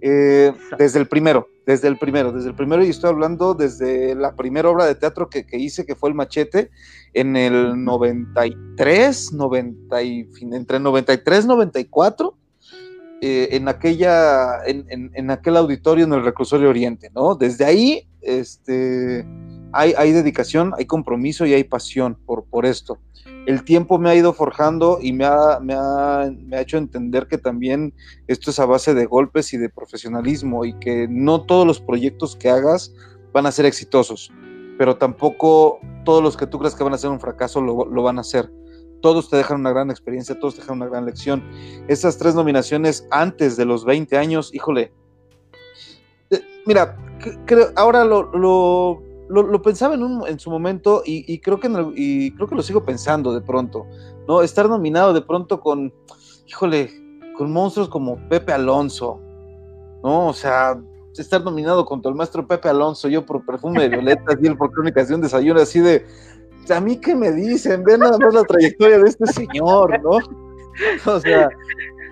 Eh, desde el primero, desde el primero, desde el primero, y estoy hablando desde la primera obra de teatro que, que hice, que fue El Machete, en el 93, 90 y, entre 93 y 94, eh, en, aquella, en, en, en, aquel auditorio en el Reclusorio Oriente, ¿no? Desde ahí este, hay, hay dedicación, hay compromiso y hay pasión por, por esto el tiempo me ha ido forjando y me ha, me, ha, me ha, hecho entender que también esto es a base de golpes y de profesionalismo y que no todos los proyectos que hagas van a ser exitosos, pero tampoco todos los que tú crees que van a ser un fracaso lo, lo van a hacer. Todos te dejan una gran experiencia, todos te dejan una gran lección. Esas tres nominaciones antes de los 20 años, híjole. Eh, mira, creo, ahora lo, lo lo, pensaba en, un, en su momento y, creo que y creo que lo sigo pensando de pronto, ¿no? Estar nominado de pronto con, híjole, con monstruos como Pepe Alonso, ¿no? O sea, estar nominado contra el maestro Pepe Alonso, yo por Perfume de Violetas y él por Crónicas de un Desayuno, así de, a mí qué me dicen, ven nada más la trayectoria de este señor, ¿no? O sea,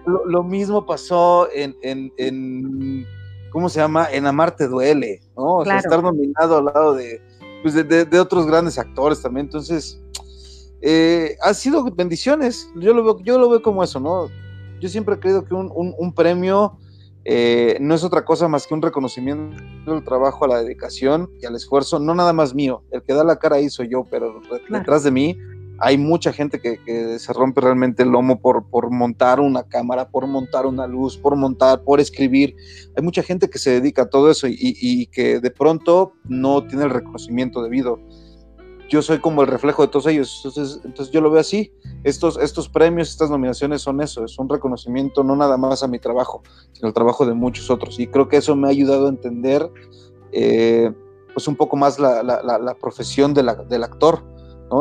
lo, mismo pasó en, en ¿cómo se llama? En Amarte Duele, ¿no? O sea, estar nominado al lado pues, de, de, otros grandes actores también. Entonces, eh, ha sido bendiciones. Yo lo, veo, yo lo veo como eso, ¿no? Yo siempre he creído que un, premio eh, no es otra cosa más que un reconocimiento del trabajo, a la dedicación y al esfuerzo, no nada más mío, el que da la cara ahí soy yo, pero detrás de mí hay mucha gente que, se rompe realmente el lomo por, por, montar una cámara, por montar una luz, por montar, por escribir. Hay mucha gente que se dedica a todo eso y, que de pronto no tiene el reconocimiento debido. Yo soy como el reflejo de todos ellos, entonces, entonces yo lo veo así. Estos, estos premios, estas nominaciones son eso, es un reconocimiento no nada más a mi trabajo, sino al trabajo de muchos otros. Y creo que eso me ha ayudado a entender eh, pues un poco más la, la, la, profesión del actor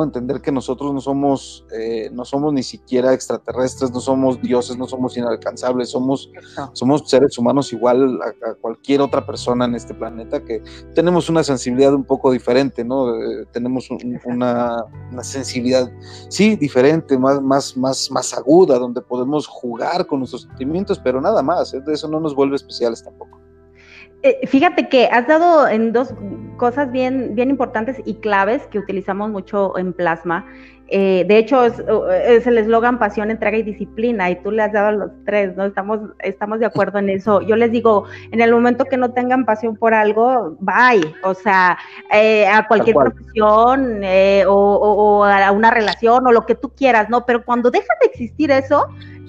Entender que nosotros no somos, eh, no somos ni siquiera extraterrestres, no somos dioses, no somos inalcanzables, somos, somos seres humanos igual a, cualquier otra persona en este planeta que tenemos una sensibilidad un poco diferente, ¿no? Eh, tenemos una, sensibilidad, sí, diferente, más, más, más, más aguda, donde podemos jugar con nuestros sentimientos, pero nada más, ¿eh? eso no nos vuelve especiales tampoco. Eh, fíjate que has dado en dos cosas bien, bien importantes y claves que utilizamos mucho en Plasma. Eh, de hecho, es, el eslogan pasión, entrega y disciplina, y tú le has dado a los tres, ¿no? Estamos, estamos de acuerdo en eso. Yo les digo, en el momento que no tengan pasión por algo, bye, o sea, eh, a cualquier profesión o, o, a una relación o lo que tú quieras, ¿no? Pero cuando deja de existir eso,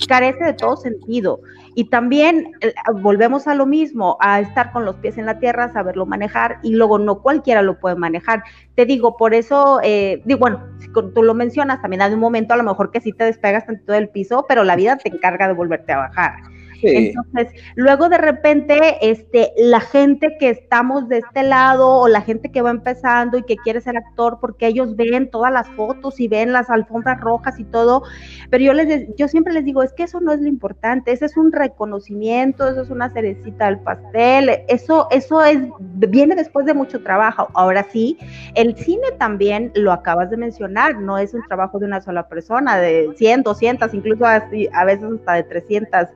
carece de todo sentido. Y también eh, volvemos a lo mismo, a estar con los pies en la tierra, saberlo manejar y luego no cualquiera lo puede manejar. Te digo, por eso, eh, digo, bueno, si tú lo mencionas, también hay un momento a lo mejor que sí te despegas tanto del piso, pero la vida te encarga de volverte a bajar. Entonces, luego de repente, este, la gente que estamos de este lado o la gente que va empezando y que quiere ser actor, porque ellos ven todas las fotos y ven las alfombras rojas y todo, pero yo les, yo siempre les digo, es que eso no es lo importante, ese es un reconocimiento, eso es una cerecita del pastel, eso, eso es, viene después de mucho trabajo. Ahora sí, el cine también lo acabas de mencionar, no es un trabajo de una sola persona, de 100, 200, incluso a veces hasta de 300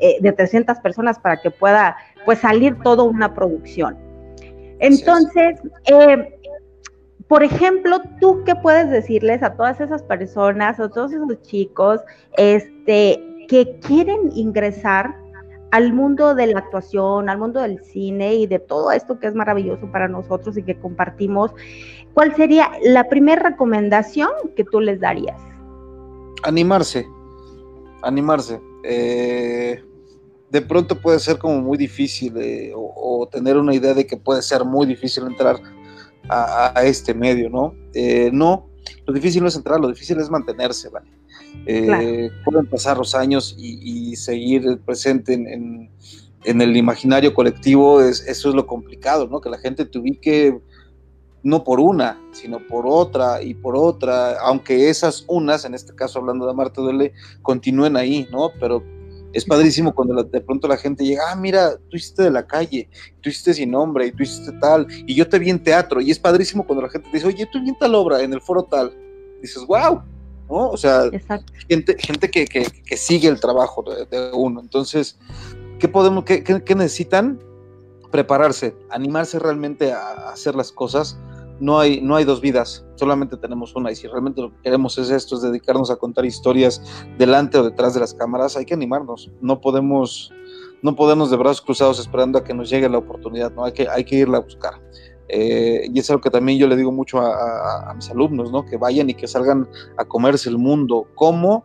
eh, de 300 personas para que pueda pues salir toda una producción. Entonces, eh, por ejemplo, ¿tú qué puedes decirles a todas esas personas, a todos esos chicos este, que quieren ingresar al mundo de la actuación, al mundo del cine y de todo esto que es maravilloso para nosotros y que compartimos? ¿Cuál sería la primera recomendación que tú les darías? Animarse, animarse. Eh, de pronto puede ser como muy difícil eh, o, tener una idea de que puede ser muy difícil entrar a, este medio, ¿no? Eh, no, lo difícil no es entrar, lo difícil es mantenerse, ¿vale? Eh, pueden pasar los años y, seguir presente en, el imaginario colectivo, es, eso es lo complicado, ¿no? Que la gente te ubique no por una, sino por otra y por otra, aunque esas unas, en este caso hablando de Marta Duele, continúen ahí, ¿no? Pero es padrísimo cuando de pronto la gente llega, ah, mira, tú hiciste de la calle, tú hiciste sin nombre, y tú hiciste tal, y yo te vi en teatro, y es padrísimo cuando la gente te dice, oye, tú vi en tal obra, en el foro tal, dices, wow, ¿no? O sea, gente, gente que, que, sigue el trabajo de, uno. Entonces, ¿qué podemos, qué, qué, necesitan? Prepararse, animarse realmente a hacer las cosas no hay, no hay dos vidas, solamente tenemos una. Y si realmente lo que queremos es esto, es dedicarnos a contar historias delante o detrás de las cámaras, hay que animarnos. No podemos, no podemos de brazos cruzados esperando a que nos llegue la oportunidad, ¿no? Hay que, hay que irla a buscar. Eh, y es algo que también yo le digo mucho a, a, mis alumnos, ¿no? Que vayan y que salgan a comerse el mundo como,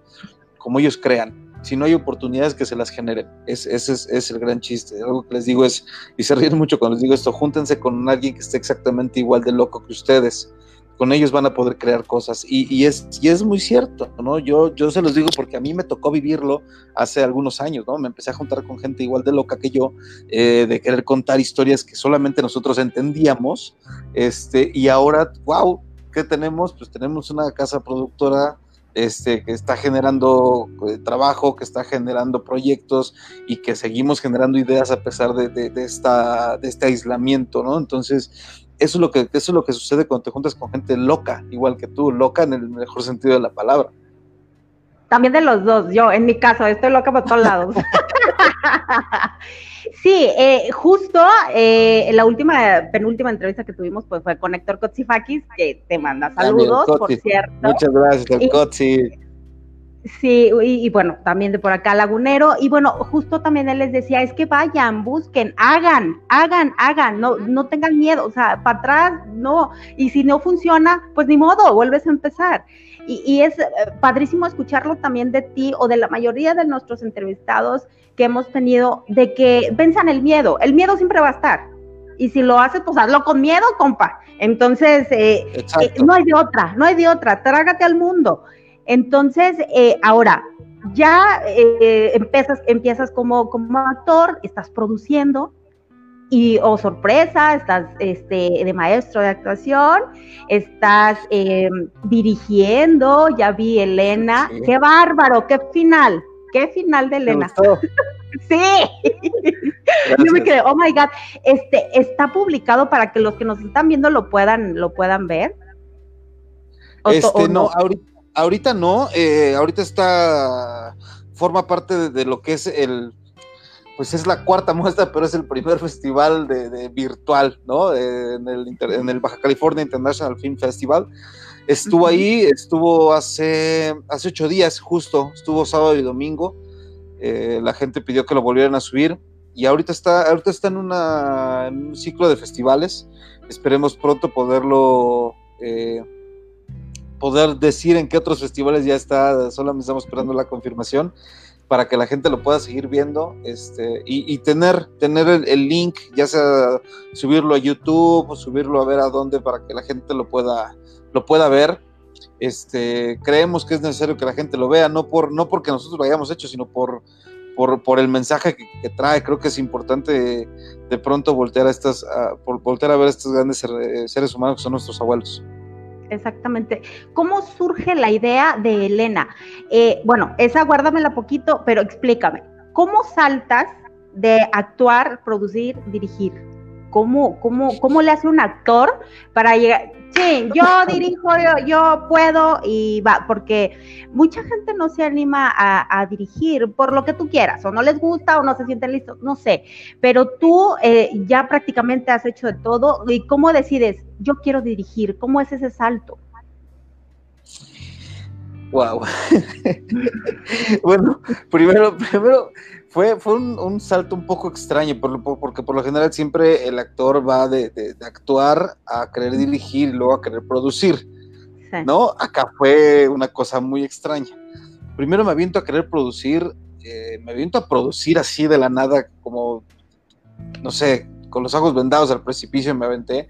como ellos crean si no hay oportunidades que se las generen. Es, ese es, el gran chiste. Algo que les digo es, y se ríen mucho cuando les digo esto, júntense con alguien que esté exactamente igual de loco que ustedes. Con ellos van a poder crear cosas. Y, es, y es muy cierto, ¿no? Yo, yo se los digo porque a mí me tocó vivirlo hace algunos años, ¿no? Me empecé a juntar con gente igual de loca que yo, eh, de querer contar historias que solamente nosotros entendíamos. Este, y ahora, wow, ¿qué tenemos? Pues tenemos una casa productora este, que está generando eh, trabajo, que está generando proyectos y que seguimos generando ideas a pesar de, esta, de este aislamiento, ¿no? Entonces, eso es, lo que, eso es lo que sucede cuando te juntas con gente loca, igual que tú, loca en el mejor sentido de la palabra. También de los dos, yo en mi caso, estoy loca por todos lados. Sí, eh, justo eh, la última, penúltima entrevista que tuvimos pues fue con Héctor Kotsifakis, que te manda saludos, por cierto. Muchas gracias, Kotsi. Sí, y, bueno, también de por acá Lagunero, y bueno, justo también él les decía, es que vayan, busquen, hagan, hagan, hagan, no, no tengan miedo, o sea, para atrás, no, y si no funciona, pues ni modo, vuelves a empezar. Y, y es eh, padrísimo escucharlo también de ti o de la mayoría de nuestros entrevistados que hemos tenido, de que venzan el miedo, el miedo siempre va a estar, y si lo haces, pues hazlo con miedo, compa. Entonces, eh, eh, no hay de otra, no hay de otra, trágate al mundo. Entonces, eh, ahora, ya empiezas, empiezas como, como actor, estás produciendo, y oh sorpresa, estás este, de maestro de actuación, estás dirigiendo, ya vi Elena, qué bárbaro, qué final, qué final de Elena. Sí. Yo me quedé, oh my God. Este, está publicado para que los que nos están viendo lo puedan, lo puedan ver. este, no, ahorita, no. Eh, ahorita está, forma parte de, lo que es el, pues es la cuarta muestra, pero es el primer festival de, virtual, ¿no? en, el, en el Baja California International Film Festival. Estuvo ahí, estuvo hace, hace ocho días justo, estuvo sábado y domingo eh, la gente pidió que lo volvieran a subir y ahorita está, ahorita está en, un ciclo de festivales. Esperemos pronto poderlo, eh, poder decir en qué otros festivales ya está, solamente estamos esperando la confirmación para que la gente lo pueda seguir viendo este, y, tener, tener el, link, ya sea subirlo a YouTube o subirlo a ver a dónde para que la gente lo pueda, lo pueda ver este, creemos que es necesario que la gente lo vea, no, por, no porque nosotros lo hayamos hecho, sino por, por, el mensaje que, trae. Creo que es importante de pronto voltear a, estas, por, voltear a ver a estos grandes seres humanos que son nuestros abuelos. Exactamente. ¿Cómo surge la idea de Elena? Eh, bueno, esa guárdamela poquito, pero explícame. ¿Cómo saltas de actuar, producir, dirigir? ¿Cómo, cómo, cómo le hace un actor para llegar? Sí, yo dirijo, yo, puedo y va, porque mucha gente no se anima a, dirigir por lo que tú quieras, o no les gusta o no se sienten listos, no sé, pero tú eh, ya prácticamente has hecho de todo y cómo decides, yo quiero dirigir, ¿cómo es ese salto? Wow. bueno, primero, primero, fue, fue un, salto un poco extraño, porque por lo general siempre el actor va de, actuar a querer dirigir y luego a querer producir, ¿no? Acá fue una cosa muy extraña. Primero me aviento a querer producir, eh, me aviento a producir así de la nada, como, no sé, con los ojos vendados al precipicio me aventé,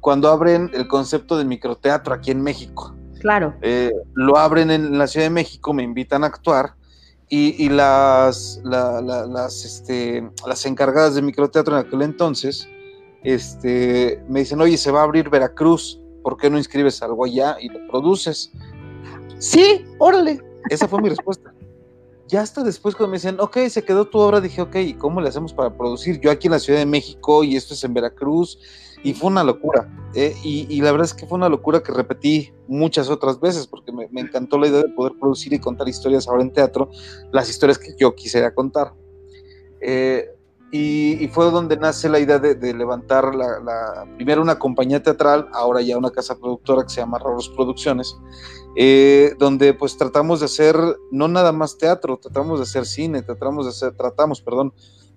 cuando abren el concepto de microteatro aquí en México. Claro. Eh, lo abren en la Ciudad de México, me invitan a actuar y, las, las, este, las encargadas de microteatro en aquel entonces este, me dicen, oye, se va a abrir Veracruz, ¿por qué no inscribes algo allá y lo produces? Sí, órale. Esa fue mi respuesta. Ya hasta después cuando me dicen, ok, se quedó tu obra, dije, ok, ¿y cómo le hacemos para producir? Yo aquí en la Ciudad de México y esto es en Veracruz y fue una locura. ¿eh? y, la verdad es que fue una locura que repetí muchas otras veces, porque me, encantó la idea de poder producir y contar historias ahora en teatro, las historias que yo quisiera contar. Eh, y, fue donde nace la idea de, levantar la, primero una compañía teatral, ahora ya una casa productora que se llama Raros Producciones, eh, donde pues tratamos de hacer no nada más teatro, tratamos de hacer cine, tratamos de hacer, tratamos, perdón,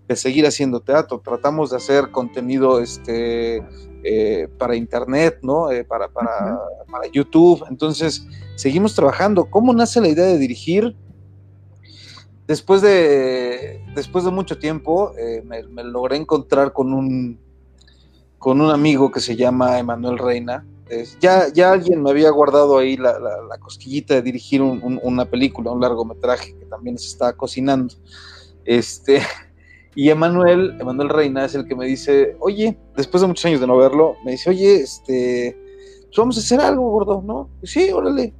de seguir haciendo teatro, tratamos de hacer contenido este, eh, para internet, ¿no? Eh, para, para, para, YouTube. Entonces, seguimos trabajando. ¿Cómo nace la idea de dirigir? Después de, después de mucho tiempo, eh, me, logré encontrar con un, con un amigo que se llama Emanuel Reina. ya, ya alguien me había guardado ahí la, la, cosquillita de dirigir una película, un largometraje que también se estaba cocinando. Este, y Emanuel, Emanuel Reina es el que me dice, oye, después de muchos años de no verlo, me dice, oye, este, pues vamos a hacer algo, gordo, ¿no? sí, órale.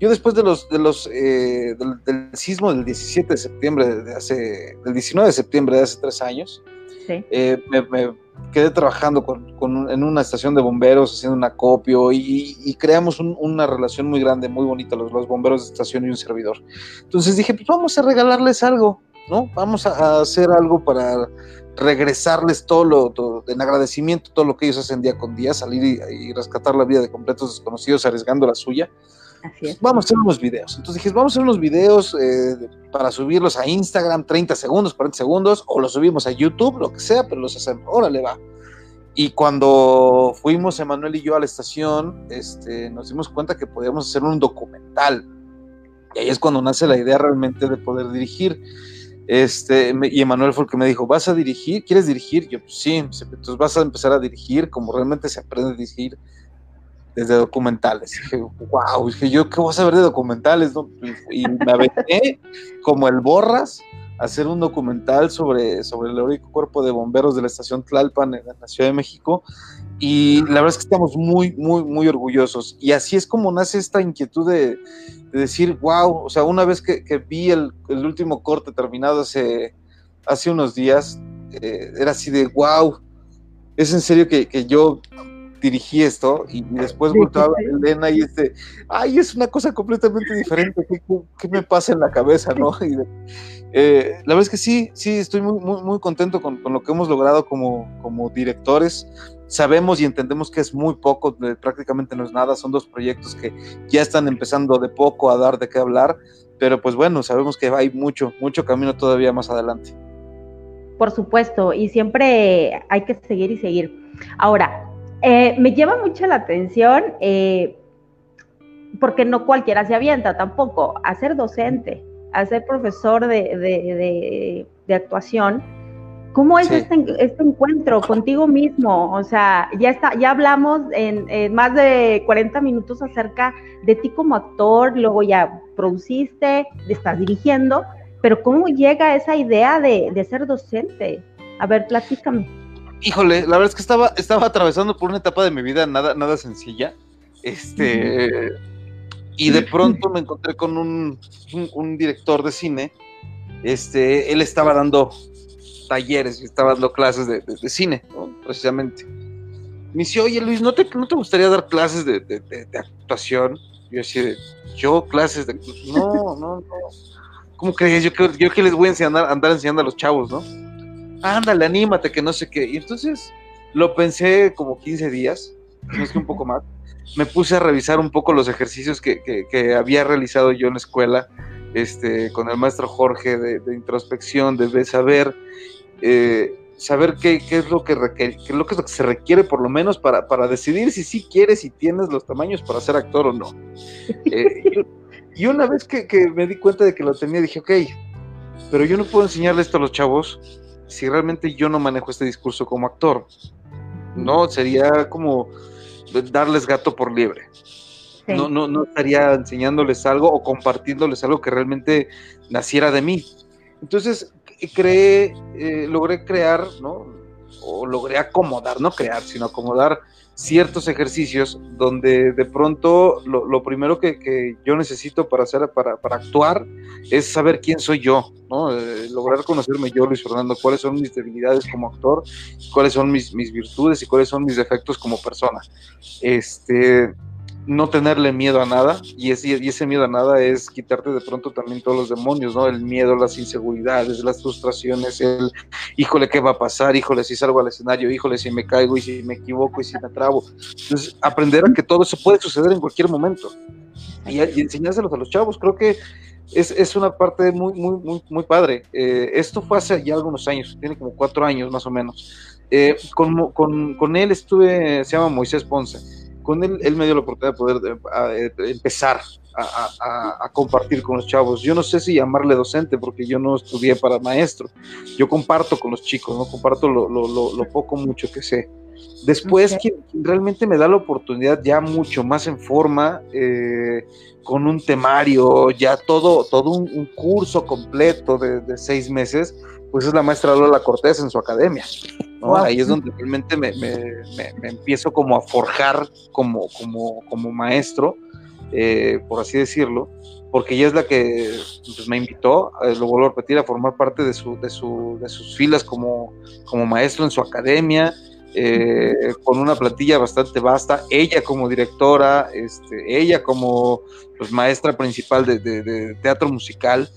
Yo después de los, de los, eh, del, sismo del 17 de septiembre de hace, del 19 de septiembre de hace tres años, eh, me, quedé trabajando con, en una estación de bomberos, haciendo un acopio y, creamos una relación muy grande, muy bonita, los, los bomberos de estación y un servidor. Entonces dije, pues vamos a regalarles algo, ¿no? Vamos a hacer algo para regresarles todo lo, en agradecimiento, todo lo que ellos hacen día con día, salir y, rescatar la vida de completos desconocidos arriesgando la suya. vamos a hacer unos videos. Entonces dije, vamos a hacer unos videos eh, para subirlos a Instagram, 30 segundos, 40 segundos, o los subimos a YouTube, lo que sea, pero los hacemos, órale, va. Y cuando fuimos Emanuel y yo a la estación, este, nos dimos cuenta que podíamos hacer un documental. Y ahí es cuando nace la idea realmente de poder dirigir. Este, y Emanuel fue el que me dijo, ¿vas a dirigir? ¿Quieres dirigir? Yo, pues sí, entonces vas a empezar a dirigir como realmente se aprende a dirigir desde documentales. dije, wow, dije yo, ¿qué voy a saber de documentales? Y me aventé como el Borras a hacer un documental sobre, sobre el heroico cuerpo de bomberos de la estación Tlalpan en la Ciudad de México. Y la verdad es que estamos muy, muy, muy orgullosos. Y así es como nace esta inquietud de, decir, wow, o sea, una vez que, vi el, el, último corte terminado hace, hace unos días, eh, era así de, wow, es en serio que, que yo dirigí esto y, después volteaba a Elena y este, ay, es una cosa completamente diferente, ¿qué, me pasa en la cabeza, no? Y eh, la verdad es que sí, sí, estoy muy, muy, muy contento con, con, lo que hemos logrado como, como directores. Sabemos y entendemos que es muy poco, prácticamente no es nada, son dos proyectos que ya están empezando de poco a dar de qué hablar, pero pues bueno, sabemos que hay mucho, mucho camino todavía más adelante. Por supuesto, y siempre hay que seguir y seguir. Ahora, eh, me llama mucho la atención eh, porque no cualquiera se avienta tampoco a ser docente, a ser profesor de, actuación. ¿Cómo es este, este, encuentro contigo mismo? O sea, ya está, ya hablamos en, más de 40 minutos acerca de ti como actor, luego ya produciste, estás dirigiendo, pero ¿cómo llega esa idea de, de ser docente? A ver, platícame. Híjole, la verdad es que estaba, estaba atravesando por una etapa de mi vida nada, nada sencilla. Este. Y de pronto me encontré con un, director de cine. Este, él estaba dando talleres, estaba dando clases de, cine, precisamente. Me dice, oye Luis, ¿no te, no te gustaría dar clases de, actuación? Yo decía, yo clases de... No, no, no. ¿Cómo crees? Yo, yo que les voy a enseñar, andar enseñando a los chavos, ¿no? ándale, anímate, que no sé qué. Y entonces lo pensé como 15 días, un poco más. Me puse a revisar un poco los ejercicios que, que, había realizado yo en la escuela, este, con el maestro Jorge de, introspección, de saber, eh, saber qué, qué, es lo que qué es lo que se requiere por lo menos para, para decidir si sí quieres y tienes los tamaños para ser actor o no. Eh, y, una vez que, que me di cuenta de que lo tenía, dije, ok, pero yo no puedo enseñarle esto a los chavos si realmente yo no manejo este discurso como actor. No, sería como darles gato por liebre. No, no, no estaría enseñándoles algo o compartiéndoles algo que realmente naciera de mí. Entonces, creé, eh, logré crear, ¿no? O logré acomodar, no crear, sino acomodar ciertos ejercicios donde de pronto lo, primero que, yo necesito para hacer para, actuar es saber quién soy yo, ¿no? Eh, lograr conocerme yo, Luis Fernando, cuáles son mis debilidades como actor, cuáles son mis, mis virtudes y cuáles son mis defectos como persona. Este, no tenerle miedo a nada, y ese, y ese miedo a nada es quitarte de pronto también todos los demonios, ¿no? El miedo, las inseguridades, las frustraciones, el híjole, ¿qué va a pasar? Híjole, si salgo al escenario, híjole, si me caigo y si me equivoco y si me trabo. Entonces, aprender a que todo eso puede suceder en cualquier momento y, y enseñárselos a los chavos, creo que es, es una parte muy, muy, muy, muy padre. Eh, esto fue hace ya algunos años, tiene como cuatro años más o menos. Eh, con, con, con él estuve, se llama Moisés Ponce con él, él me dio la oportunidad de poder eh, empezar a, compartir con los chavos. Yo no sé si llamarle docente, porque yo no estudié para maestro. Yo comparto con los chicos, no comparto lo, poco, mucho que sé. Después, quien, realmente me da la oportunidad ya mucho más en forma, eh, con un temario, ya todo, todo un, curso completo de, de, seis meses, pues es la maestra Lola Cortés en su academia. Ahí es donde realmente me, empiezo como a forjar como, como, como maestro, eh, por así decirlo, porque ella es la que pues, me invitó, eh, lo vuelvo a repetir, a formar parte de, su, de, su, de sus filas como, como maestro en su academia, eh, con una plantilla bastante vasta, ella como directora, este, ella como pues, maestra principal de, teatro musical.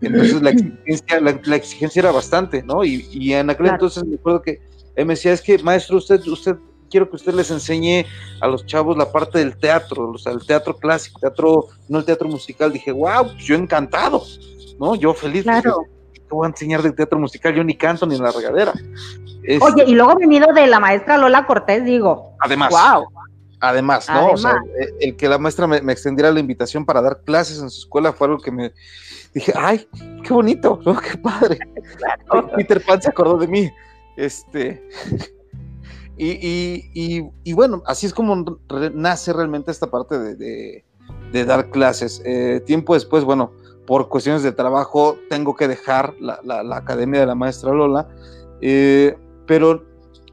Entonces la exigencia, la, exigencia era bastante, ¿no? Y, y en aquel entonces me acuerdo que él me decía, es que maestro, usted, usted quiero que usted les enseñe a los chavos la parte del teatro, o sea, el teatro clásico, teatro, no el teatro musical. Dije, wow, pues yo encantado, ¿no? Yo feliz. Claro. ¿Qué voy a enseñar de teatro musical? Yo ni canto ni en la regadera. Oye, y luego venido de la maestra Lola Cortés, digo. Además. Wow. Además, ¿no? O sea, el que la maestra me, extendiera la invitación para dar clases en su escuela fue algo que me dije, ay, qué bonito, ¿no? Qué padre. Peter Pan se acordó de mí. Este. Y, bueno, así es como nace realmente esta parte de, dar clases. Eh, tiempo después, bueno, por cuestiones de trabajo, tengo que dejar la, academia de la maestra Lola, eh, pero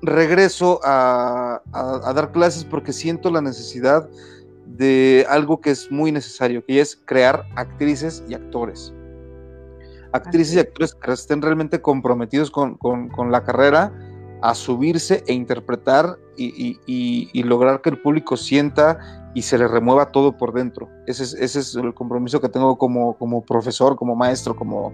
regreso a, dar clases porque siento la necesidad de algo que es muy necesario, que es crear actrices y actores. Actrices y actores que estén realmente comprometidos con, con la carrera a subirse e interpretar y, lograr que el público sienta y se le remueva todo por dentro. Ese es, ese es el compromiso que tengo como, como, profesor, como maestro, como,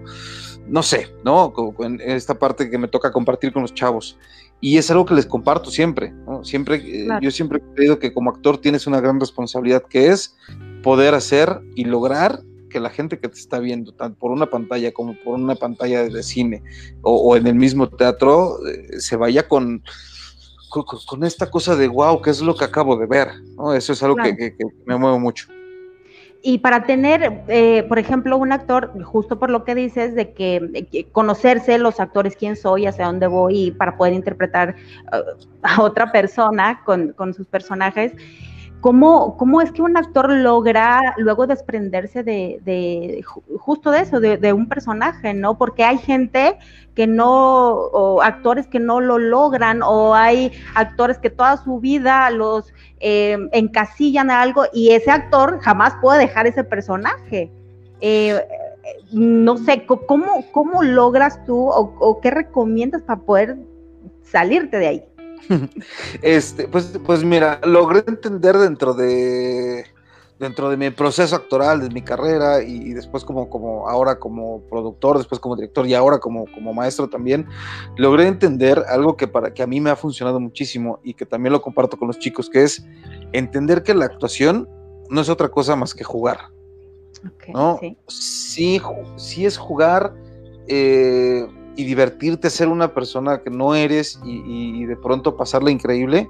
no sé, ¿no? En esta parte que me toca compartir con los chavos. Y es algo que les comparto siempre, ¿no? Siempre, eh, yo siempre he creído que como actor tienes una gran responsabilidad que es poder hacer y lograr que la gente que te está viendo, tanto por una pantalla como por una pantalla de cine o, en el mismo teatro, eh, se vaya con, con, esta cosa de wow, ¿qué es lo que acabo de ver? Eso es algo que, me mueve mucho. Y para tener, eh, por ejemplo, un actor, justo por lo que dices, de que, conocerse los actores, quién soy, hacia dónde voy, para poder interpretar uh, a otra persona con, con sus personajes, ¿Cómo, ¿Cómo, es que un actor logra luego desprenderse de, justo de eso, de, un personaje, ¿no? Porque hay gente que no, o actores que no lo logran, o hay actores que toda su vida los eh, encasillan a algo y ese actor jamás puede dejar ese personaje. Eh, no sé, ¿cómo, ¿cómo logras tú o qué recomiendas para poder salirte de ahí? Este, pues, pues mira, logré entender dentro de dentro de mi proceso actoral, de mi carrera y, después como, como ahora como productor, después como director y ahora como, como maestro también, logré entender algo que para que a mí me ha funcionado muchísimo y que también lo comparto con los chicos, que es entender que la actuación no es otra cosa más que jugar. ¿no? Sí. sí, es jugar. Eh, y divertirte, ser una persona que no eres y, de pronto pasarla increíble,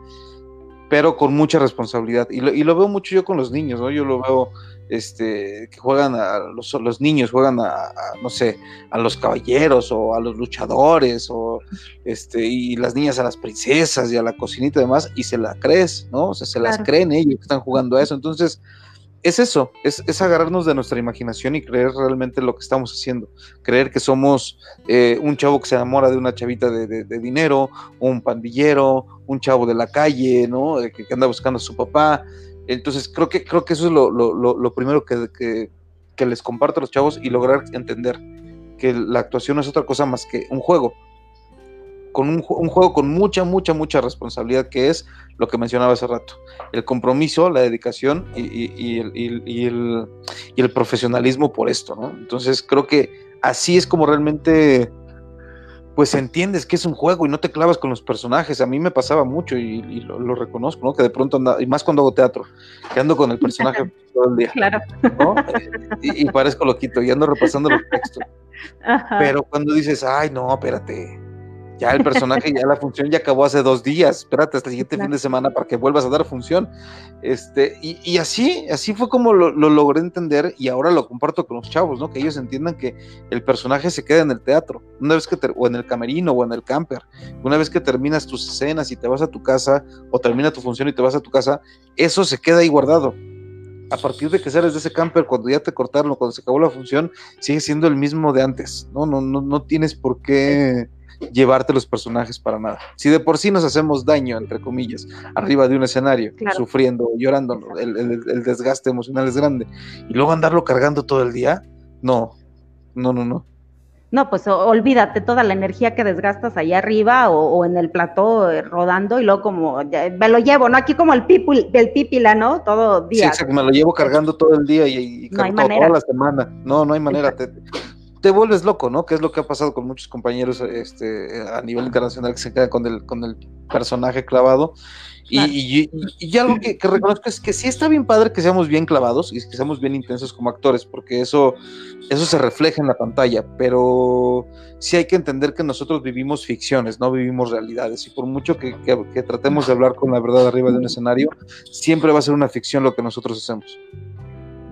pero con mucha responsabilidad. Y lo, veo mucho yo con los niños, ¿no? Yo lo veo este, que juegan a los, los niños, juegan a, no sé, a los caballeros o a los luchadores, o este, y las niñas a las princesas y a la cocinita y demás, y se la crees, ¿no? O sea, se las creen ellos que están jugando a eso. Entonces, es eso, es, agarrarnos de nuestra imaginación y creer realmente lo que estamos haciendo. Creer que somos eh, un chavo que se enamora de una chavita de, dinero, un pandillero, un chavo de la calle, ¿no? Que, anda buscando a su papá. Entonces, creo que, creo que eso es lo, primero que, que les comparto a los chavos y lograr entender que la actuación no es otra cosa más que un juego con un, juego con mucha, mucha, mucha responsabilidad, que es lo que mencionaba hace rato, el compromiso, la dedicación y, el, profesionalismo por esto, ¿no? Entonces creo que así es como realmente pues entiendes que es un juego y no te clavas con los personajes. A mí me pasaba mucho y, lo, reconozco, ¿no? Que de pronto anda, y más cuando hago teatro, que ando con el personaje todo el día. Claro. Y, parezco loquito y ando repasando los textos. Pero cuando dices, ay, no, espérate, ya el personaje, ya la función ya acabó hace dos días, espérate hasta el siguiente fin de semana para que vuelvas a dar función. Este, y, así, así fue como lo, logré entender y ahora lo comparto con los chavos, ¿no? Que ellos entiendan que el personaje se queda en el teatro, una vez que o en el camerino o en el camper, una vez que terminas tus escenas y te vas a tu casa, o termina tu función y te vas a tu casa, eso se queda ahí guardado a partir de que sales de ese camper, cuando ya te cortaron, cuando se acabó la función, sigue siendo el mismo de antes, ¿no? No, no, no tienes por qué llevarte los personajes para nada. Si de por sí nos hacemos daño, entre comillas, arriba de un escenario, sufriendo, llorando, el, desgaste emocional es grande, y luego andarlo cargando todo el día, no, no, no, no. No, pues olvídate toda la energía que desgastas allá arriba o, en el plató eh, rodando y luego como me lo llevo, ¿no? Aquí como el, pipil, el pípila, ¿no? Todo día. Sí, me lo llevo cargando todo el día y, y toda la semana. No, no hay manera. Te, te vuelves loco, ¿no? Que es lo que ha pasado con muchos compañeros este, a nivel internacional que se quedan con el, con el personaje clavado. Y, y, algo que, reconozco es que sí está bien padre que seamos bien clavados y que seamos bien intensos como actores, porque eso, eso se refleja en la pantalla, pero sí hay que entender que nosotros vivimos ficciones, no vivimos realidades, y por mucho que, que tratemos de hablar con la verdad arriba de un escenario, siempre va a ser una ficción lo que nosotros hacemos.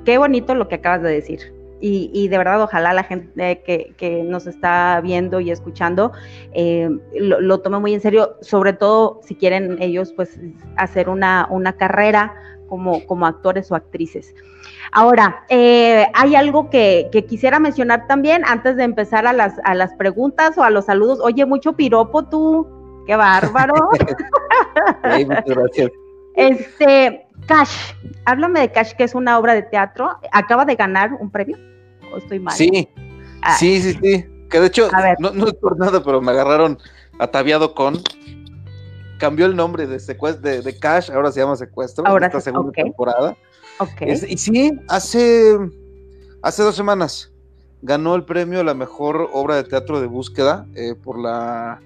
Qué bonito lo que acabas de decir y, de verdad ojalá la gente que, nos está viendo y escuchando eh, lo, tome muy en serio, sobre todo si quieren ellos pues hacer una, una carrera como, como actores o actrices. Ahora, eh, hay algo que, quisiera mencionar también antes de empezar a las, a las preguntas o a los saludos. Oye, mucho piropo tú, qué bárbaro. muchas gracias. Este, Cash, háblame de Cash, que es una obra de teatro. Acaba de ganar un premio estoy mal? Sí, sí, sí, sí. Que de hecho, no, es por nada, pero me agarraron ataviado con. Cambió el nombre de secuestro de, Cash, ahora se llama Secuestro, ahora esta segunda temporada. Okay. y sí, hace, hace dos semanas ganó el premio a la mejor obra de teatro de búsqueda eh, por la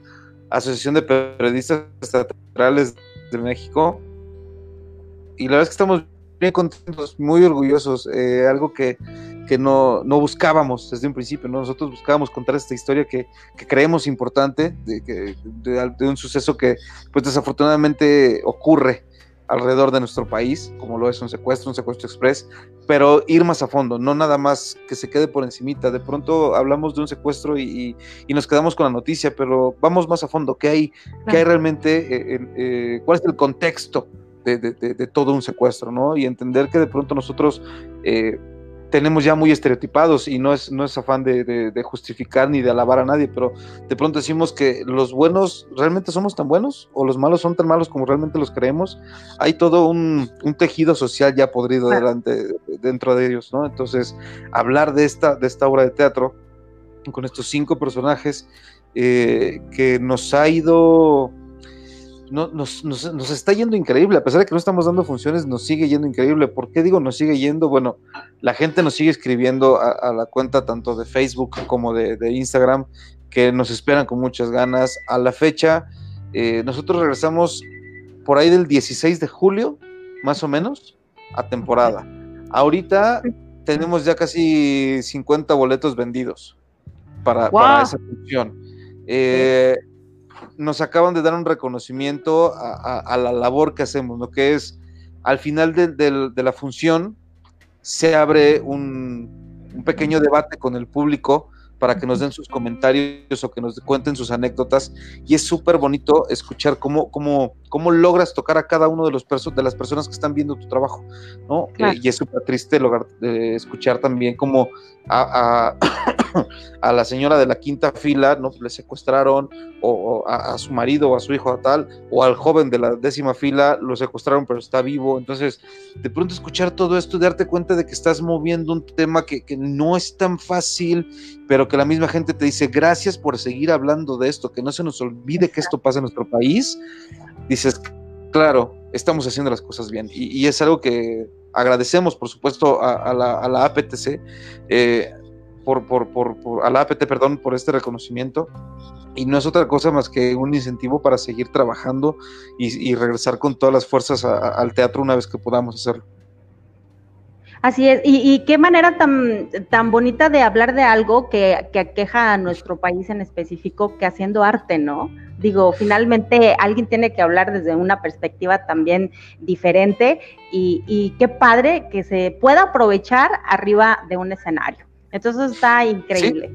Asociación de Periodistas Teatrales de México. Y la verdad es que estamos bien contentos, muy orgullosos. Eh, algo que que no, no, buscábamos desde un principio, ¿no? nosotros buscábamos contar esta historia que, que creemos importante, de, de, un suceso que pues desafortunadamente ocurre alrededor de nuestro país, como lo es un secuestro, un secuestro express, pero ir más a fondo, no nada más que se quede por encimita. De pronto hablamos de un secuestro y, y, nos quedamos con la noticia, pero vamos más a fondo, ¿qué hay, qué hay realmente, eh, eh, cuál es el contexto de, de, todo un secuestro, ¿no? Y entender que de pronto nosotros... Eh, tenemos ya muy estereotipados y no es, no es afán de, justificar ni de alabar a nadie, pero de pronto decimos que los buenos realmente somos tan buenos o los malos son tan malos como realmente los creemos. Hay todo un, tejido social ya podrido delante, dentro de ellos, ¿no? Entonces, hablar de esta, de esta obra de teatro con estos cinco personajes eh, que nos ha ido nos, nos, está yendo increíble, a pesar de que no estamos dando funciones, nos sigue yendo increíble. ¿Por qué digo nos sigue yendo? Bueno, la gente nos sigue escribiendo a, la cuenta tanto de Facebook como de, Instagram, que nos esperan con muchas ganas. A la fecha, eh, nosotros regresamos por ahí del 16 de julio, más o menos, a temporada. Ahorita tenemos ya casi 50 boletos vendidos para, esa función. Eh, nos acaban de dar un reconocimiento a, la labor que hacemos, lo que es al final de, la función se abre un, un, pequeño debate con el público para que nos den sus comentarios o que nos cuenten sus anécdotas. Y es súper bonito escuchar cómo, cómo, cómo logras tocar a cada uno de, los de las personas que están viendo tu trabajo, ¿no? Eh, y es súper triste lograr, eh, escuchar también cómo a, a, la señora de la quinta fila, ¿no? Le secuestraron, o, a, su marido o a su hijo a tal, o al joven de la décima fila lo secuestraron pero está vivo. Entonces, de pronto escuchar todo esto y darte cuenta de que estás moviendo un tema que, que no es tan fácil, pero que la misma gente te dice, gracias por seguir hablando de esto, que no se nos olvide que esto pasa en nuestro país, dices, claro, estamos haciendo las cosas bien. Y, es algo que agradecemos, por supuesto, a, la, APTC, eh, por, por, a la APT, perdón, por este reconocimiento. Y no es otra cosa más que un incentivo para seguir trabajando y, regresar con todas las fuerzas al teatro una vez que podamos hacerlo. Así es, y, qué manera tan, tan bonita de hablar de algo que, que aqueja a nuestro país en específico que haciendo arte, ¿no? Digo, finalmente alguien tiene que hablar desde una perspectiva también diferente y, qué padre que se pueda aprovechar arriba de un escenario. Entonces está increíble.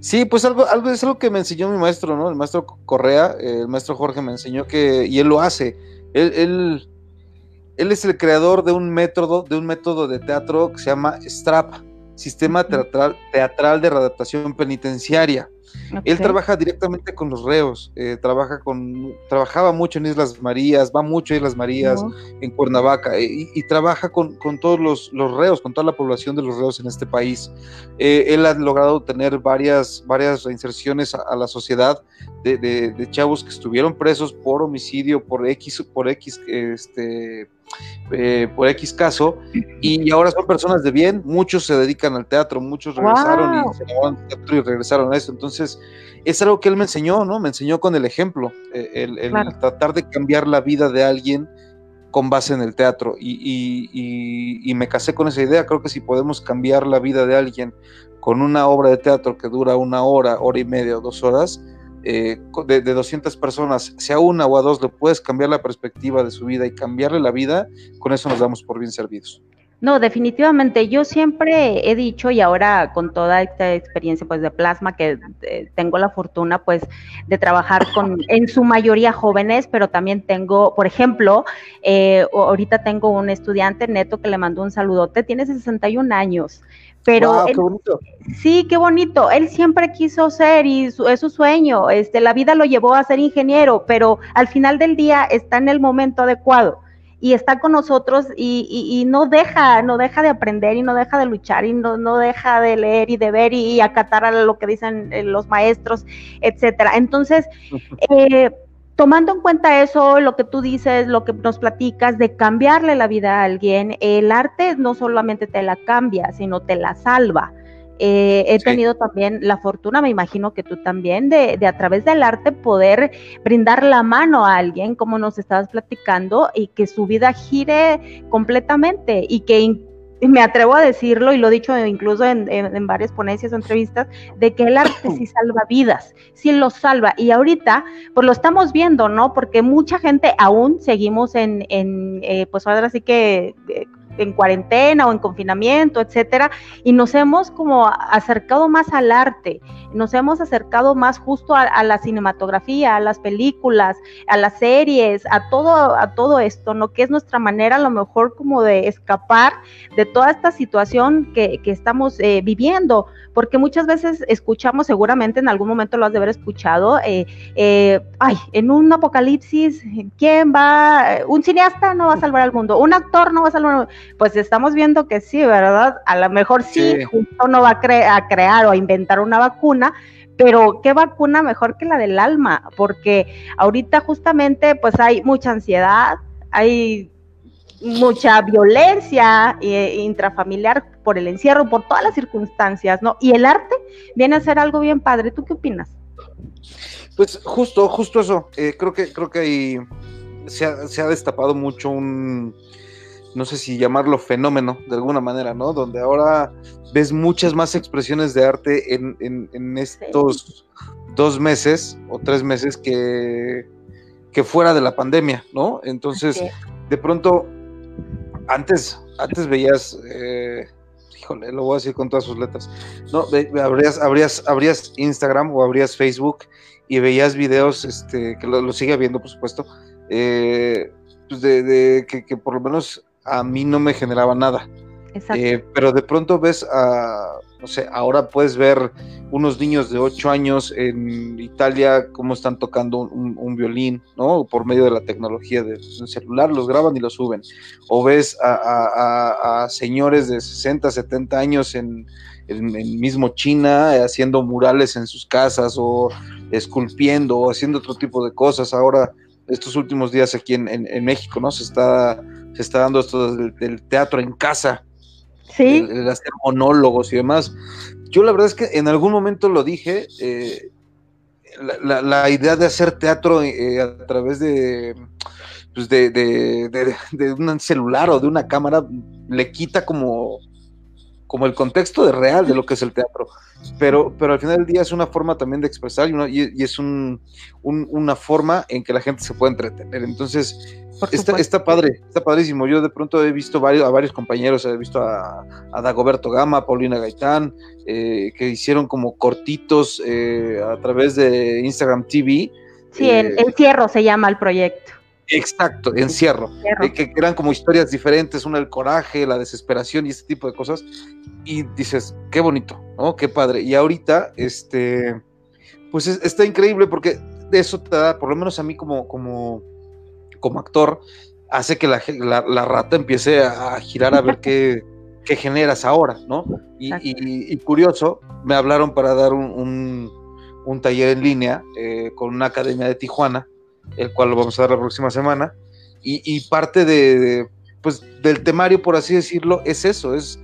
Sí. pues algo, algo es algo que me enseñó mi maestro, ¿no? El maestro Correa, el maestro Jorge me enseñó que, y él lo hace, él, él él es el creador de un método, de un método de teatro que se llama STRAP, Sistema Teatral, teatral de Readaptación Penitenciaria. Él trabaja directamente con los reos, eh, trabaja con, trabajaba mucho en Islas Marías, va mucho a Islas Marías, en Cuernavaca, eh, y, trabaja con, todos los, reos, con toda la población de los reos en este país. Eh, él ha logrado tener varias, varias reinserciones a, la sociedad de, chavos que estuvieron presos por homicidio, por X, por X este, eh, por X caso, y ahora son personas de bien, muchos se dedican al teatro, muchos regresaron y se al teatro y regresaron a esto. Entonces, es algo que él me enseñó, ¿no? Me enseñó con el ejemplo, eh, el, tratar de cambiar la vida de alguien con base en el teatro. Y, me casé con esa idea. Creo que si podemos cambiar la vida de alguien con una obra de teatro que dura una hora, hora y media o dos horas, eh, de, de, 200 personas, sea una o a dos, le puedes cambiar la perspectiva de su vida y cambiarle la vida, con eso nos damos por bien servidos. No, definitivamente. Yo siempre he dicho y ahora con toda esta experiencia pues de plasma que eh, tengo la fortuna pues de trabajar con en su mayoría jóvenes, pero también tengo, por ejemplo, eh, ahorita tengo un estudiante neto que le mandó un saludote, tiene 61 años. Pero qué bonito. sí, qué bonito. Él siempre quiso ser y es su sueño. Este, la vida lo llevó a ser ingeniero, pero al final del día está en el momento adecuado y está con nosotros y, no deja, no deja de aprender y no deja de luchar y no, no deja de leer y de ver y, acatar a lo que dicen eh, los maestros, etcétera. Entonces, eh, tomando en cuenta eso, lo que tú dices, lo que nos platicas de cambiarle la vida a alguien, el arte no solamente te la cambia, sino te la salva. Eh, he tenido también la fortuna, me imagino que tú también, de, a través del arte poder brindar la mano a alguien, como nos estabas platicando, y que su vida gire completamente y que me atrevo a decirlo, y lo he dicho incluso en, varias ponencias o entrevistas, de que el arte sí salva vidas, sí lo salva. Y ahorita, pues lo estamos viendo, ¿no? Porque mucha gente aún seguimos en, en eh, pues ahora sí que eh, en cuarentena o en confinamiento, etcétera, y nos hemos como acercado más al arte, nos hemos acercado más justo a, la cinematografía, a las películas, a las series, a todo, a todo esto, ¿no? Que es nuestra manera a lo mejor como de escapar de toda esta situación que, que estamos eh, viviendo, porque muchas veces escuchamos, seguramente en algún momento lo has de haber escuchado, eh, eh, ay, en un apocalipsis, ¿quién va? Un cineasta no va a salvar al mundo, un actor no va a salvar al mundo pues estamos viendo que sí, ¿verdad? A lo mejor sí, justo no va a, a crear o a inventar una vacuna, pero qué vacuna mejor que la del alma, porque ahorita justamente pues hay mucha ansiedad, hay mucha violencia eh, intrafamiliar por el encierro, por todas las circunstancias, ¿no? Y el arte viene a ser algo bien padre. ¿Tú qué opinas? Pues justo, justo eso. Eh, creo que creo que ahí se ha destapado mucho un, no sé si llamarlo fenómeno de alguna manera, ¿no? Donde ahora ves muchas más expresiones de arte en, estos dos meses o tres meses que, que fuera de la pandemia, ¿no? Entonces, de pronto, antes, antes veías, eh, híjole, lo voy a decir con todas sus letras, ¿no? abrías, abrías, abrías Instagram o abrías Facebook y veías videos, este, que lo, sigue viendo, por supuesto, eh, pues de, que, que, por lo menos a mí no me generaba nada. Eh, pero de pronto ves a, no sé, ahora puedes ver unos niños de 8 años en Italia cómo están tocando un, violín, ¿no? Por medio de la tecnología del celular, los graban y los suben. O ves a, señores de 60, 70 años en, el mismo China haciendo murales en sus casas o esculpiendo o haciendo otro tipo de cosas. Ahora, estos últimos días aquí en, en México, ¿no? Se está se está dando esto del, teatro en casa, ¿Sí? el, hacer monólogos y demás. Yo la verdad es que en algún momento lo dije, eh, la, idea de hacer teatro eh, a través pues de, de, un celular o de una cámara le quita como, como el contexto de real de lo que es el teatro. Pero, pero al final del día es una forma también de expresar y, es un, una forma en que la gente se puede entretener. Entonces, Está, está, padre, está padrísimo. Yo de pronto he visto varios, a varios compañeros, he visto a, Dagoberto Gama, Paulina Gaitán, eh, que hicieron como cortitos eh, a través de Instagram TV. Sí, eh, Encierro se llama el proyecto. Exacto, Encierro. que eran como historias diferentes, una el coraje, la desesperación y este tipo de cosas. Y dices, qué bonito, ¿no? Qué padre. Y ahorita, este, pues está increíble porque de eso te da, por lo menos a mí como, como como actor hace que la, la, rata empiece a girar a ver qué, qué generas ahora, ¿no? Y, curioso, me hablaron para dar un, un, taller en línea eh, con una academia de Tijuana, el cual lo vamos a dar la próxima semana, y, parte de, pues del temario, por así decirlo, es eso, es,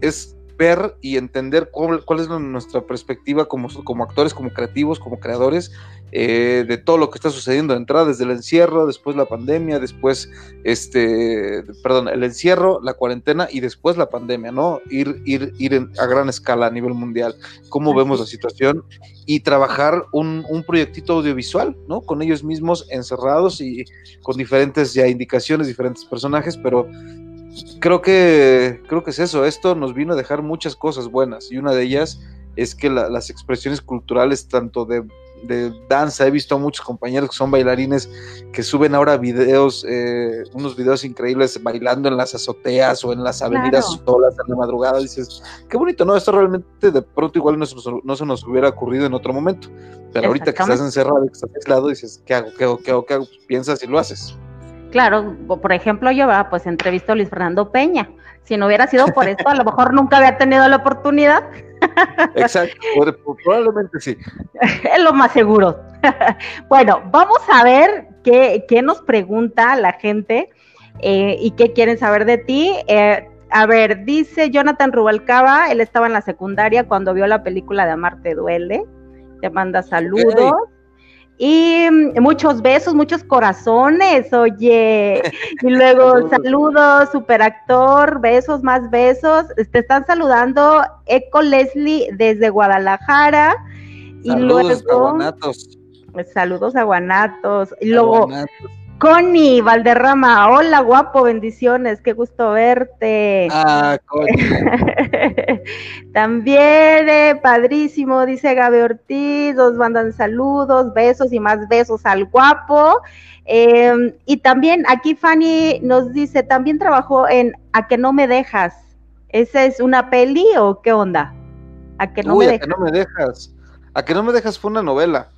es ver y entender cuál, cuál es nuestra perspectiva como, como actores, como creativos, como creadores, eh, de todo lo que está sucediendo de entrada, desde el encierro, después la pandemia, después, este, perdón, el encierro, la cuarentena y después la pandemia, ¿no? Ir, ir, ir a gran escala a nivel mundial, cómo vemos la situación y trabajar un, un, proyectito audiovisual, ¿no? Con ellos mismos encerrados y con diferentes ya indicaciones, diferentes personajes, pero creo que, creo que es eso, esto nos vino a dejar muchas cosas buenas y una de ellas es que las expresiones culturales, tanto de de danza. He visto a muchos compañeros que son bailarines que suben ahora videos, eh, unos videos increíbles bailando en las azoteas o en las avenidas solas en la madrugada. Dices, qué bonito, ¿no? Esto realmente de pronto igual no se, no se nos hubiera ocurrido en otro momento. Pero ahorita que estás encerrado, que estás aislado, dices, ¿qué hago? ¿Qué hago? ¿Qué hago? ¿Qué hago? piensas y lo haces. Claro, por ejemplo, yo pues entrevisto a Luis Fernando Peña. Si no hubiera sido por esto, a lo mejor nunca había tenido la oportunidad Exacto, probablemente sí. Es lo más seguro. bueno, vamos a ver qué, nos pregunta la gente eh, y qué quieren saber de ti. Eh, a ver, dice Jonathan Rubalcaba, él estaba en la secundaria cuando vio la película de Amarte Duele. Te manda saludos. Y mm, muchos besos, muchos corazones, oye. Y luego saludos, super actor, besos, más besos. Te están saludando Eco Leslie desde Guadalajara. Y saludos, luego. Guanatos. Saludos a Guanatos. Y luego. Connie Valderrama, hola guapo, bendiciones, qué gusto verte. Ah, Connie. También, eh, padrísimo, dice Gabe Ortiz, nos mandan saludos, besos y más besos al guapo. Em, y también aquí Fanny nos dice, también trabajó en A que no me dejas. ¿Esa es una peli o qué onda? A que no me dejas. A que no me dejas. A que no me dejas fue una novela.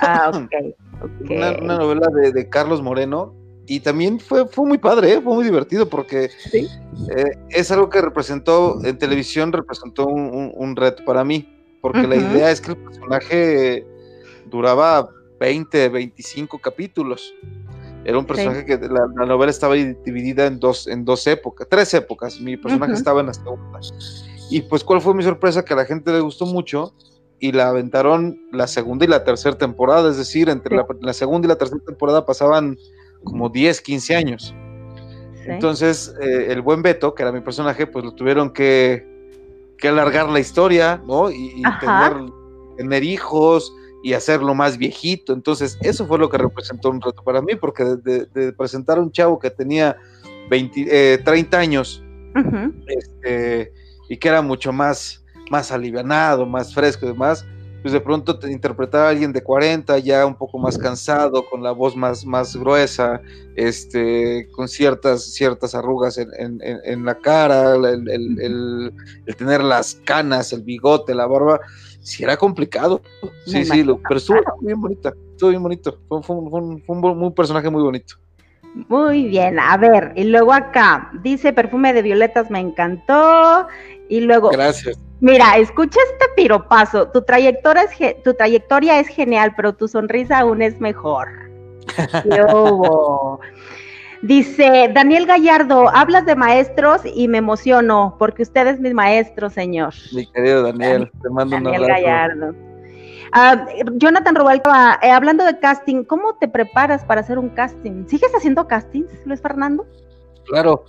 Ah, ok. Una, novela de, Carlos Moreno. Y también fue, fue muy padre, ¿eh? fue muy divertido porque eh, es algo que representó, en televisión representó un, reto para mí. Porque la idea es que el personaje duraba 20, 25 capítulos. Era un personaje que la, novela estaba dividida en dos, en dos épocas, tres épocas. Mi personaje estaba en la segunda. Y pues, ¿cuál fue mi sorpresa? Que a la gente le gustó mucho y la aventaron la segunda y la tercera temporada, es decir, entre la, segunda y la tercera temporada pasaban como 10, 15 años. Entonces, eh, el buen Beto, que era mi personaje, pues lo tuvieron que, que alargar la historia, ¿no? Y, tener, hijos y hacerlo más viejito. Entonces, eso fue lo que representó un reto para mí, porque de, presentar a un chavo que tenía 20, 30 eh, años este, y que era mucho más más alivianado, más fresco y demás, pues de pronto te interpretar a alguien de 40 ya un poco más cansado, con la voz más, más gruesa, este, con ciertas, ciertas arrugas en, la cara, el, tener las canas, el bigote, la barba, sí era complicado. Sí, sí, pero estuvo bien bonita, estuvo bien bonito, fue, un personaje muy bonito. Muy bien, a ver, y luego acá dice perfume de violetas me encantó y luego Gracias. Mira, escucha este piropazo. Tu trayectoria es, tu trayectoria es genial, pero tu sonrisa aún es mejor. Dice Daniel Gallardo, hablas de maestros y me emociono porque usted es mi maestro, señor. Mi querido Daniel, te mando un abrazo. Daniel Gallardo. Ah, Jonathan Rubalcaba, eh, hablando de casting, ¿cómo te preparas para hacer un casting? ¿Sigues haciendo castings, Luis Fernando? Claro,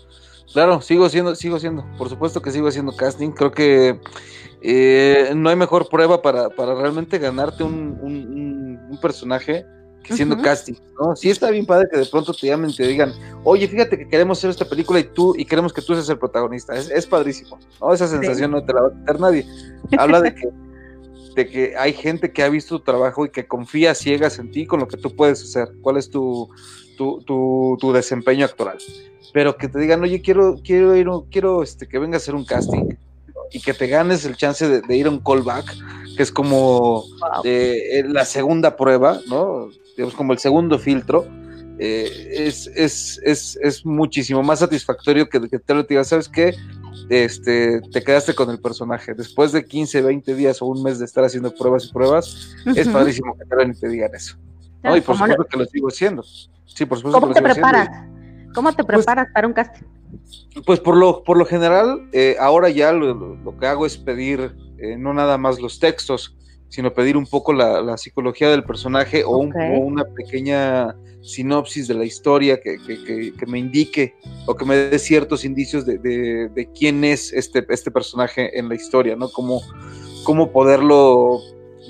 claro, sigo haciendo, sigo haciendo, por supuesto que sigo haciendo casting. Creo que eh, no hay mejor prueba para, realmente ganarte un, personaje que siendo casting, ¿no? Sí está bien padre que de pronto te llamen y te digan, oye, fíjate que queremos hacer esta película y tú, y queremos que tú seas el protagonista. Es, padrísimo, ¿no? Esa sensación no te la va a quitar nadie. Habla de que de que hay gente que ha visto tu trabajo y que confía ciegas en ti con lo que tú puedes hacer, cuál es tu, tu, desempeño actoral. Pero que te digan, oye, quiero, quiero ir, quiero este, que venga a hacer un casting y que te ganes el chance de, ir a un callback, que es como eh, la segunda prueba, ¿no? Digamos, como el segundo filtro. Eh, es, es, muchísimo más satisfactorio que, que te lo digas, ¿sabes qué? este, te quedaste con el personaje. Después de 15, 20 días o un mes de estar haciendo pruebas y pruebas, es padrísimo que te y te digan eso. ¿No? Y por supuesto que lo sigo haciendo. Sí, por supuesto ¿Cómo te preparas? ¿Cómo te preparas para un casting? pues por lo, por lo general, eh, ahora ya lo, que hago es pedir eh, no nada más los textos, sino pedir un poco la, psicología del personaje o, una pequeña sinopsis de la historia que, me indique o que me dé ciertos indicios de, quién es este, este personaje en la historia, ¿no? Cómo, cómo poderlo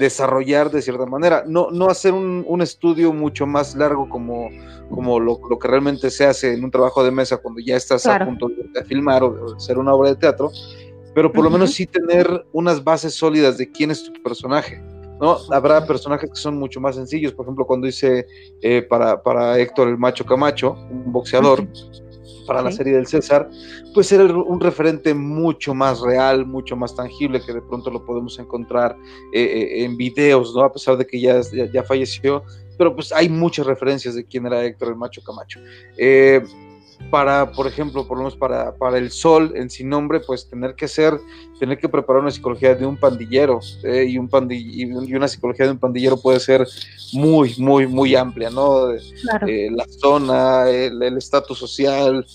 desarrollar de cierta manera, no, no hacer un, estudio mucho más largo como, como lo, que realmente se hace en un trabajo de mesa cuando ya estás a punto de, filmar o de hacer una obra de teatro, pero por lo menos sí tener unas bases sólidas de quién es tu personaje. ¿no? Habrá personajes que son mucho más sencillos, por ejemplo, cuando hice eh, para, para Héctor el Macho Camacho, un boxeador, para la serie del César, pues era un referente mucho más real, mucho más tangible, que de pronto lo podemos encontrar eh, eh, en videos, ¿no? A pesar de que ya, ya, falleció, pero pues hay muchas referencias de quién era Héctor el Macho Camacho. Eh, para, por ejemplo, por lo menos para, para el sol en sin nombre, pues tener que ser, tener que preparar una psicología de un pandillero eh, y, un y una psicología de un pandillero puede ser muy, muy, muy amplia, ¿no? Eh, la zona, el estatus social,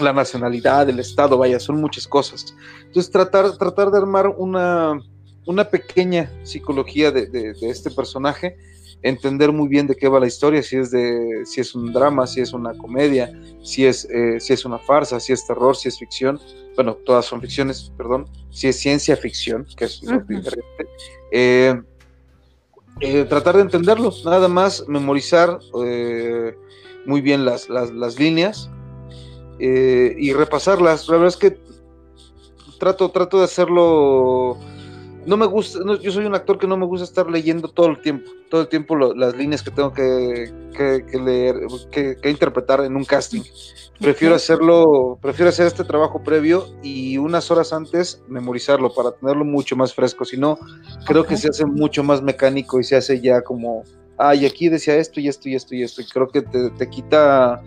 la nacionalidad, el estado, vaya, son muchas cosas. Entonces, tratar, tratar de armar una, una pequeña psicología de, de, de este personaje entender muy bien de qué va la historia, si es de, si es un drama, si es una comedia, si es, eh, si es una farsa, si es terror, si es ficción, bueno, todas son ficciones, perdón, si es ciencia ficción, que es lo diferente. Eh, eh, tratar de entenderlo, nada más memorizar muy bien las, las, las líneas y repasarlas. La verdad es que trato, trato de hacerlo no me gusta, yo soy un actor que no me gusta estar leyendo todo el tiempo, todo el tiempo las líneas que tengo que, leer, que, interpretar en un casting. Prefiero hacerlo, prefiero hacer este trabajo previo y unas horas antes memorizarlo para tenerlo mucho más fresco. Si no, creo que se hace mucho más mecánico y se hace ya como, ay, aquí decía esto y esto y esto y esto. Y creo que te, quita,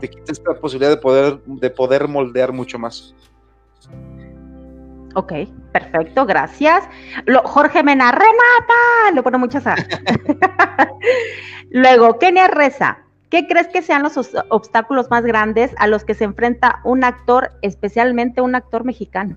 te quita esta posibilidad de poder, de poder moldear mucho más. Ok, perfecto, gracias. Jorge Mena, remata, le pone muchas A. Luego, Kenia Reza, ¿qué crees que sean los obstáculos más grandes a los que se enfrenta un actor, especialmente un actor mexicano?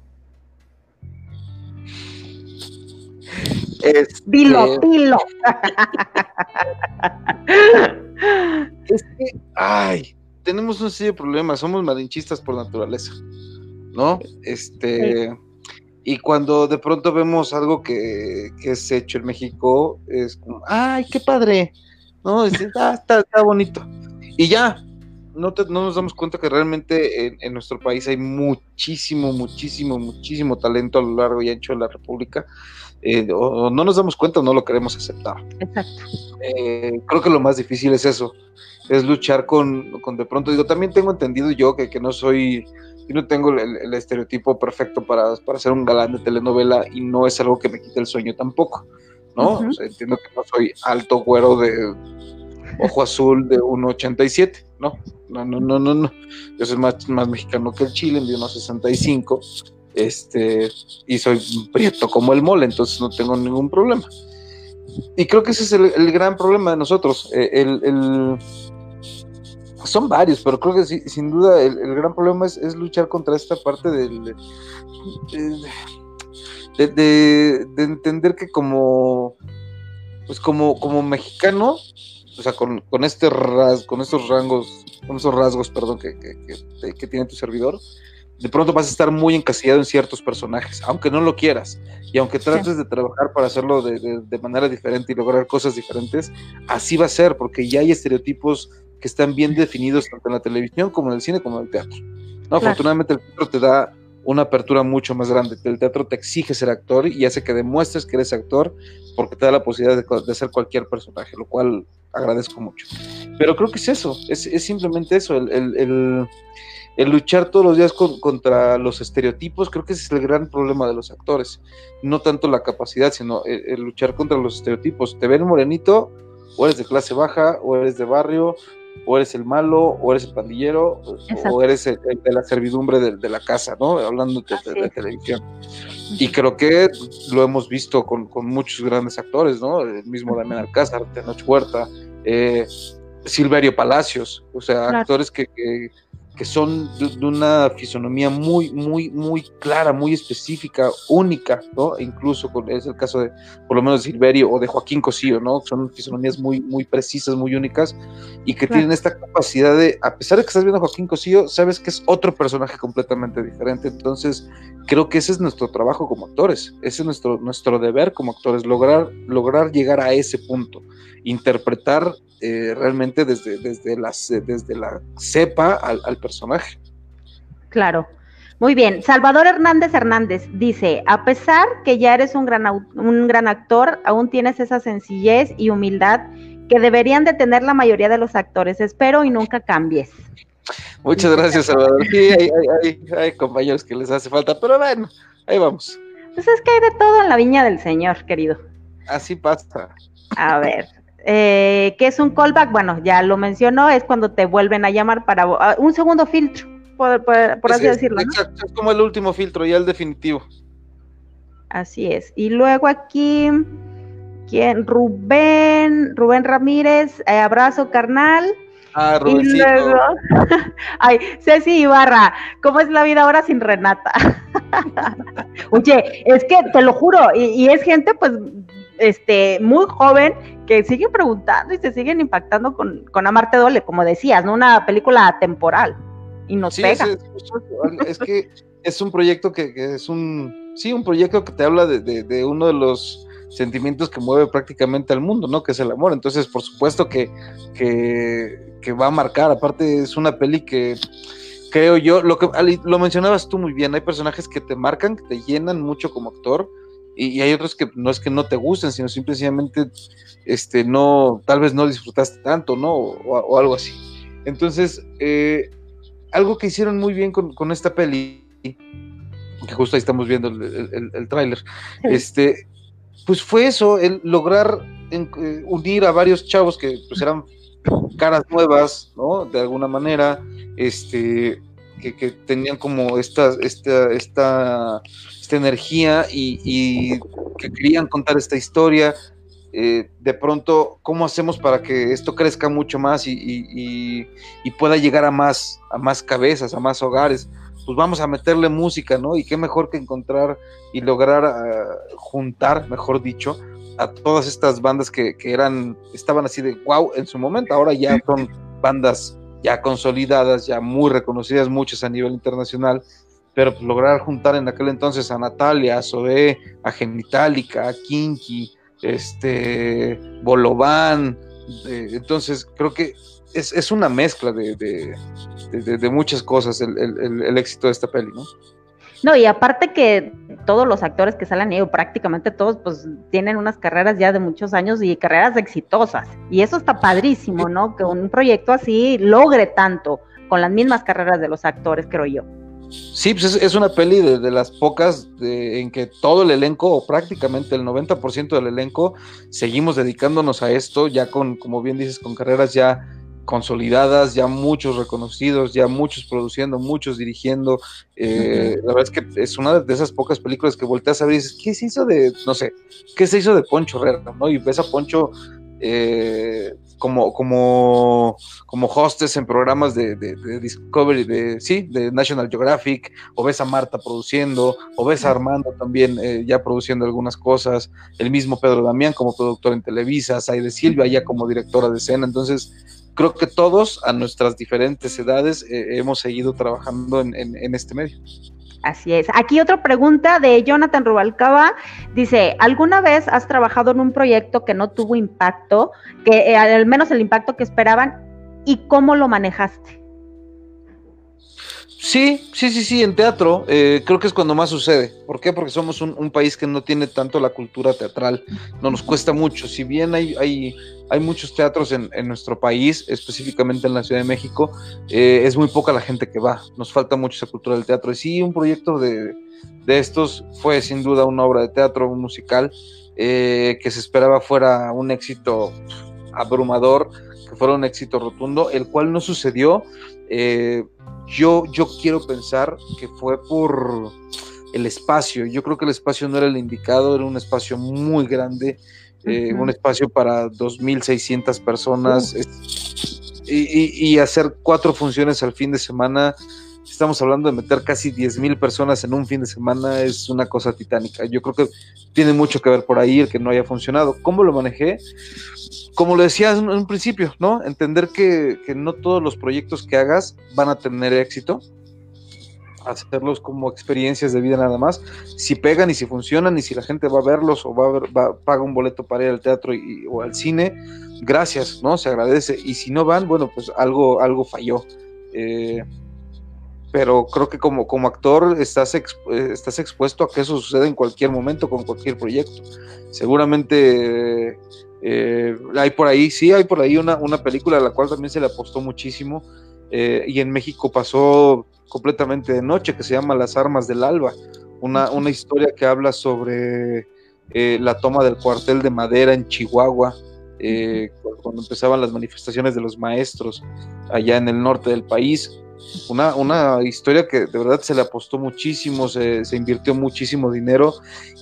dilo, dilo. es que, ay, tenemos un serio problema, somos malinchistas por naturaleza, ¿no? Este. Y cuando de pronto vemos algo que, es hecho en México, es como, ¡ay, qué padre! ¿No? Ah, está, bonito. Y ya, no, no, nos damos cuenta que realmente en, nuestro país hay muchísimo, muchísimo, muchísimo talento a lo largo y ancho de la República. Eh, o, no nos damos cuenta o no lo queremos aceptar. Exacto. Eh, creo que lo más difícil es eso, es luchar con, con de pronto, digo, también tengo entendido yo que, que no soy yo no tengo el, estereotipo perfecto para, para, ser un galán de telenovela y no es algo que me quite el sueño tampoco, ¿no? entiendo que no soy alto güero de ojo azul de 1,87, ¿no? No, no, no, no, no. Yo soy más, más mexicano que el Chile, de 1,65, este, y soy prieto como el mole, entonces no tengo ningún problema. Y creo que ese es el, gran problema de nosotros, eh, el son varios, pero creo que sin duda el, gran problema es, luchar contra esta parte del, de, entender que como, pues como, como mexicano, o sea, con, este ras, con estos rangos, con esos rasgos, perdón, que, que, tiene tu servidor, de pronto vas a estar muy encasillado en ciertos personajes, aunque no lo quieras, y aunque trates de trabajar para hacerlo de, de, manera diferente y lograr cosas diferentes, así va a ser, porque ya hay estereotipos que están bien definidos tanto en la televisión como en el cine como en el teatro. ¿no? Afortunadamente el teatro te da una apertura mucho más grande. El teatro te exige ser actor y hace que demuestres que eres actor porque te da la posibilidad de, ser cualquier personaje, lo cual agradezco mucho. Pero creo que es eso, es, simplemente eso, el, luchar todos los días contra los estereotipos, creo que ese es el gran problema de los actores. No tanto la capacidad, sino el luchar contra los estereotipos. Te ven morenito, o eres de clase baja, o eres de barrio, o eres el malo, o eres el pandillero, o eres el, de la servidumbre de, la casa, ¿no? Hablando de, de, televisión. Y creo que lo hemos visto con, muchos grandes actores, ¿no? El mismo Damián Alcázar, Tenoch Huerta, eh, Silverio Palacios, o sea, actores que, que son de, una fisonomía muy, muy, muy clara, muy específica, única, ¿no? E incluso es el caso de, por lo menos, de Silverio o de Joaquín Cosío, ¿no? Son fisonomías muy, muy precisas, muy únicas y que tienen esta capacidad de, a pesar de que estás viendo a Joaquín Cosío, sabes que es otro personaje completamente diferente. Entonces, creo que ese es nuestro trabajo como actores, ese es nuestro, nuestro deber como actores, lograr, lograr llegar a ese punto, interpretar eh, realmente desde, desde, desde la cepa al, personaje. Claro. Muy bien, Salvador Hernández Hernández dice, a pesar que ya eres un gran, un gran actor, aún tienes esa sencillez y humildad que deberían de tener la mayoría de los actores. Espero y nunca cambies. Muchas gracias, Salvador. Sí, hay, hay, compañeros que les hace falta, pero bueno, ahí vamos. Pues es que hay de todo en la viña del Señor, querido. Así pasa. A ver, eh, ¿qué es un callback? Bueno, ya lo mencionó, es cuando te vuelven a llamar para ah, un segundo filtro, por, así decirlo. Exacto, es como el último filtro, ya el definitivo. Así es. Y luego aquí, ¿quién? Rubén, Rubén Ramírez, eh, abrazo carnal. Ah, Rubén. Y luego, ay, Ceci Ibarra, ¿cómo es la vida ahora sin Renata? Oye, es que te lo juro, y, y es gente pues este, muy joven que siguen preguntando y se siguen impactando con, con Amarte Dole, como decías, ¿no? Una película temporal y nos pega. Es, que es un proyecto que, es un, sí, un proyecto que te habla de, uno de los sentimientos que mueve prácticamente al mundo, ¿no? Que es el amor. Entonces, por supuesto que, que, que va a marcar. Aparte, es una peli que creo yo, lo que lo mencionabas tú muy bien, hay personajes que te marcan, que te llenan mucho como actor y, hay otros que no es que no te gusten, sino simplemente este, no, tal vez no disfrutaste tanto, ¿no? O, algo así. Entonces, eh, algo que hicieron muy bien con, esta peli, que justo ahí estamos viendo el, el, tráiler, este, pues fue eso, el lograr eh, unir a varios chavos que pues eran caras nuevas, ¿no? De alguna manera, este, que, tenían como esta, esta, esta, esta energía y, que querían contar esta historia. Eh, de pronto, ¿cómo hacemos para que esto crezca mucho más y, pueda llegar a más, a más cabezas, a más hogares? Pues vamos a meterle música, ¿no? Y qué mejor que encontrar y lograr ah, juntar, mejor dicho, a todas estas bandas que, que, eran, estaban así de wow en su momento, ahora ya son bandas ya consolidadas, ya muy reconocidas, muchas a nivel internacional, pero pues, lograr juntar en aquel entonces a Natalia, a Zoe, a Genitalica, a Kinky, este, Bolobán, entonces creo que es, una mezcla de, muchas cosas el, el, éxito de esta peli, ¿no? No, y aparte que todos los actores que salen ahí, o prácticamente todos, pues tienen unas carreras ya de muchos años y carreras exitosas. Y eso está padrísimo, ¿no? Que un proyecto así logre tanto con las mismas carreras de los actores, creo yo. Sí, pues es, una peli de, las pocas en que todo el elenco, o prácticamente el 90% del elenco, seguimos dedicándonos a esto, ya con, como bien dices, con carreras ya consolidadas, ya muchos reconocidos, ya muchos produciendo, muchos dirigiendo. Eh, la verdad es que es una de esas pocas películas que volteas a ver y dices, ¿qué se hizo de, no sé, qué se hizo de Poncho Herrera? ¿no? Y ves a Poncho eh, como, como, como hostess en programas de, Discovery, de, sí, de National Geographic, o ves a Marta produciendo, o ves a Armando también eh, ya produciendo algunas cosas, el mismo Pedro Damián como productor en Televisa, Saide Silvia ya como directora de escena, entonces creo que todos a nuestras diferentes edades eh, hemos seguido trabajando en, este medio. Así es. Aquí otra pregunta de Jonathan Rubalcaba. Dice, ¿alguna vez has trabajado en un proyecto que no tuvo impacto, que eh, al menos el impacto que esperaban, y cómo lo manejaste? Sí, sí, sí, sí, en teatro eh, creo que es cuando más sucede. ¿Por qué? Porque somos un, país que no tiene tanto la cultura teatral, no nos cuesta mucho. Si bien hay, hay, hay muchos teatros en, nuestro país, específicamente en la Ciudad de México, eh, es muy poca la gente que va. Nos falta mucho esa cultura del teatro. Y sí, un proyecto de, estos fue sin duda una obra de teatro, un musical, eh, que se esperaba fuera un éxito abrumador, que fuera un éxito rotundo, el cual no sucedió. Yo, yo quiero pensar que fue por el espacio. Yo creo que el espacio no era el indicado, era un espacio muy grande, eh, un espacio para 2.600 personas. y, hacer cuatro funciones al fin de semana, estamos hablando de meter casi 10 mil personas en un fin de semana, es una cosa titánica. Yo creo que tiene mucho que ver por ahí el que no haya funcionado. ¿Cómo lo manejé? Como lo decías en un principio, ¿no? Entender que, que no todos los proyectos que hagas van a tener éxito hacerlos como experiencias de vida nada más. Si pegan y si funcionan y si la gente va a verlos o va a, ver, va, paga un boleto para ir al teatro y, o al cine, gracias, ¿no? Se agradece. Y si no van, bueno, pues algo, algo falló. Eh, pero creo que como, como actor estás, eh, estás expuesto a que eso suceda en cualquier momento con cualquier proyecto. Seguramente eh, hay por ahí, sí, hay por ahí una, una película a la cual también se le apostó muchísimo y en México pasó completamente de noche, que se llama Las Armas del Alba, una, una historia que habla sobre eh, la toma del cuartel de madera en Chihuahua, eh, cuando empezaban las manifestaciones de los maestros allá en el norte del país. Una, una historia que de verdad se le apostó muchísimo, se, invirtió muchísimo dinero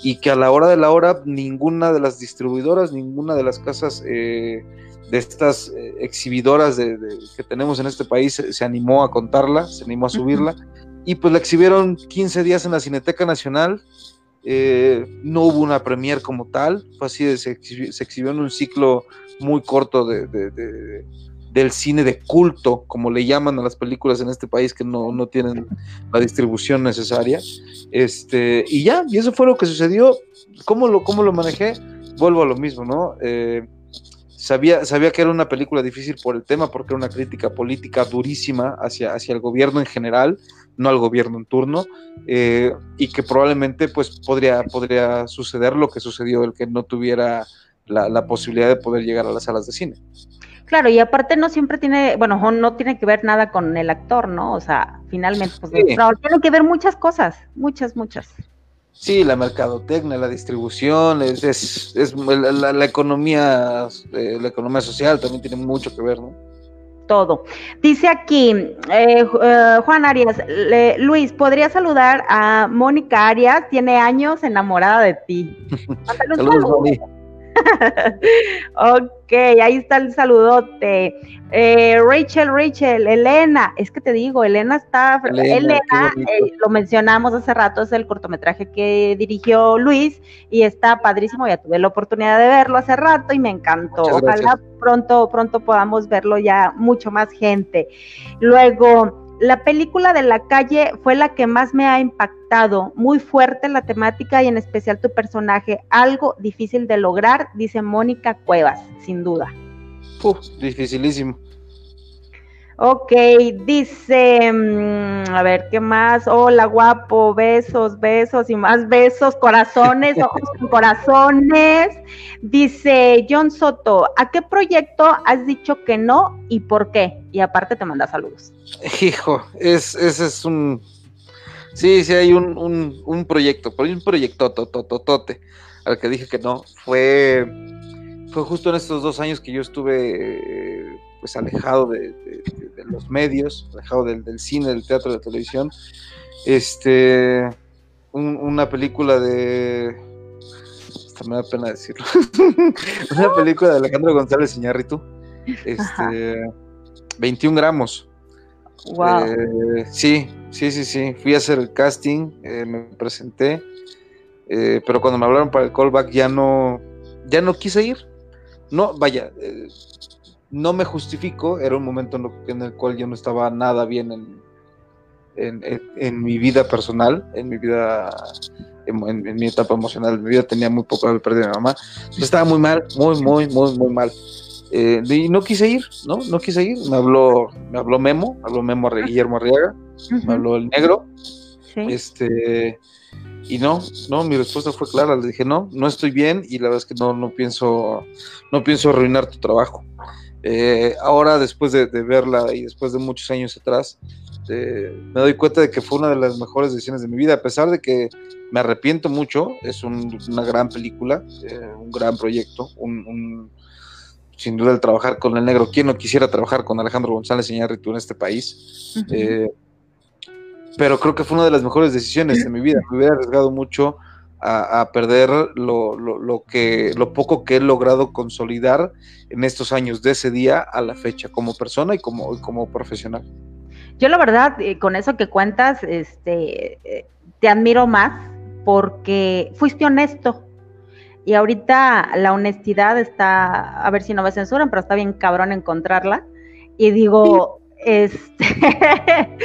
y que a la hora de la hora ninguna de las distribuidoras, ninguna de las casas eh, de estas eh, exhibidoras de, que tenemos en este país se, animó a contarla, se animó a subirla, y pues la exhibieron 15 días en la Cineteca Nacional, eh, no hubo una premier como tal, fue así, se, exhibió, en un ciclo muy corto de, del cine de culto, como le llaman a las películas en este país que no, no tienen la distribución necesaria. Este, y ya, y eso fue lo que sucedió. ¿Cómo lo, cómo lo manejé? Vuelvo a lo mismo, ¿no? Eh, Sabía, sabía que era una película difícil por el tema, porque era una crítica política durísima hacia, hacia el gobierno en general, no al gobierno en turno, eh, y que probablemente pues podría, podría suceder lo que sucedió, el que no tuviera la, posibilidad de poder llegar a las salas de cine. Claro, y aparte no siempre tiene, bueno, no tiene que ver nada con el actor, ¿no? O sea, finalmente, pues tiene que ver muchas cosas, muchas, muchas. Sí, la mercadotecnia, la distribución, es, es, la, economía, eh, la economía social también tiene mucho que ver, ¿no? Todo. Dice aquí eh, eh, Juan Arias, Luis, ¿podría saludar a Mónica Arias? Tiene años enamorada de ti. Saludos, ok, ahí está el saludote. Eh, Rachel, Rachel, Elena, es que te digo, Elena está, Elena, eh, lo mencionamos hace rato, es el cortometraje que dirigió Luis y está padrísimo, ya tuve la oportunidad de verlo hace rato y me encantó. Ojalá pronto, pronto podamos verlo ya mucho más gente. Luego, la película de la calle fue la que más me ha impactado, muy fuerte la temática y en especial tu personaje, algo difícil de lograr, dice Mónica Cuevas, sin duda. Uf, dificilísimo. Ok, dice, mm, a ver, ¿qué más? Hola, guapo, besos, besos y más besos, corazones, ojos con corazones. Dice John Soto, ¿a qué proyecto has dicho que no y por qué? Y aparte te manda saludos. Hijo, es, ese es un... Sí, sí, hay un, un, un proyecto, pero hay un proyecto totototote al que dije que no. Fue, fue justo en estos dos años que yo estuve pues alejado de, los medios, alejado del, cine, del teatro, de la televisión. Este, una película de, hasta me da pena decirlo, una película de Alejandro González Iñárritu, este, 21 gramos. Wow. Eh, sí, sí, sí, sí. Fui a hacer el casting, eh, me presenté, eh, pero cuando me hablaron para el callback ya no, ya no quise ir. No, vaya, no me justifico, era un momento en, el cual yo no estaba nada bien en, mi vida personal, en mi vida, en, mi etapa emocional, en mi vida tenía muy poco haber perdido a mi mamá, estaba muy mal, muy, muy, muy, muy mal. Eh, y no quise ir, ¿no? No quise ir, me habló, me habló Memo, habló Memo Guillermo Arriaga, me habló el negro, este, y no, no, mi respuesta fue clara, le dije no, no estoy bien y la verdad es que no, no pienso, no pienso arruinar tu trabajo. Eh, ahora, después de, verla y después de muchos años atrás, eh, me doy cuenta de que fue una de las mejores decisiones de mi vida, a pesar de que me arrepiento mucho, es una gran película, eh, un gran proyecto, sin duda el trabajar con el negro, ¿quién no quisiera trabajar con Alejandro González Iñárritu en este país? pero creo que fue una de las mejores decisiones de mi vida, me hubiera arriesgado mucho a, perder lo, lo, que, lo poco que he logrado consolidar en estos años, de ese día a la fecha, como persona y como, como profesional. Yo la verdad, eh, con eso que cuentas, este, eh, te admiro más porque fuiste honesto. Y ahorita la honestidad está, a ver si no me censuran, pero está bien cabrón encontrarla. Y digo, este,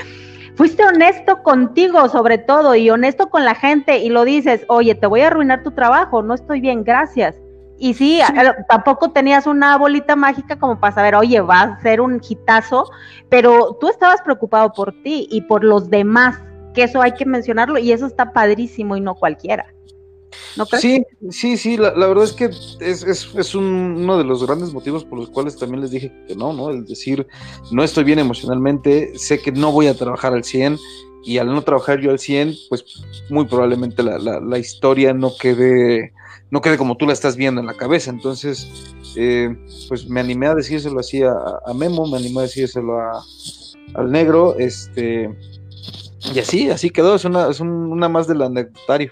fuiste honesto contigo sobre todo y honesto con la gente y lo dices, oye, te voy a arruinar tu trabajo, no estoy bien, gracias. Y sí, tampoco tenías una bolita mágica como para saber, oye, va a ser un hitazo, pero tú estabas preocupado por ti y por los demás, que eso hay que mencionarlo y eso está padrísimo y no cualquiera. Sí, sí, sí, la, verdad es que es, uno de los grandes motivos por los cuales también les dije que no, ¿no? El decir, no estoy bien emocionalmente, sé que no voy a trabajar al 100 y al no trabajar yo al 100, pues muy probablemente la, historia no quede, no quede como tú la estás viendo en la cabeza. Entonces, eh, pues me animé a decírselo así a, Memo, me animé a decírselo a, al negro, este, y así, así quedó, es una, es una más del anecdotario.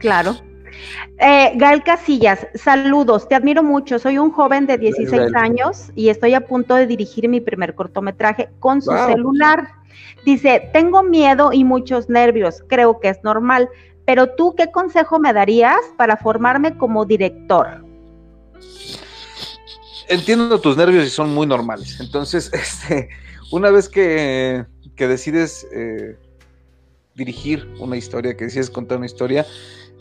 Claro. Eh, Gal Casillas, saludos, te admiro mucho. Soy un joven de 16 años y estoy a punto de dirigir mi primer cortometraje con su celular. Dice, tengo miedo y muchos nervios, creo que es normal, pero tú, ¿qué consejo me darías para formarme como director? Entiendo tus nervios y son muy normales. Entonces, este, una vez que, decides eh, dirigir una historia, que decides contar una historia,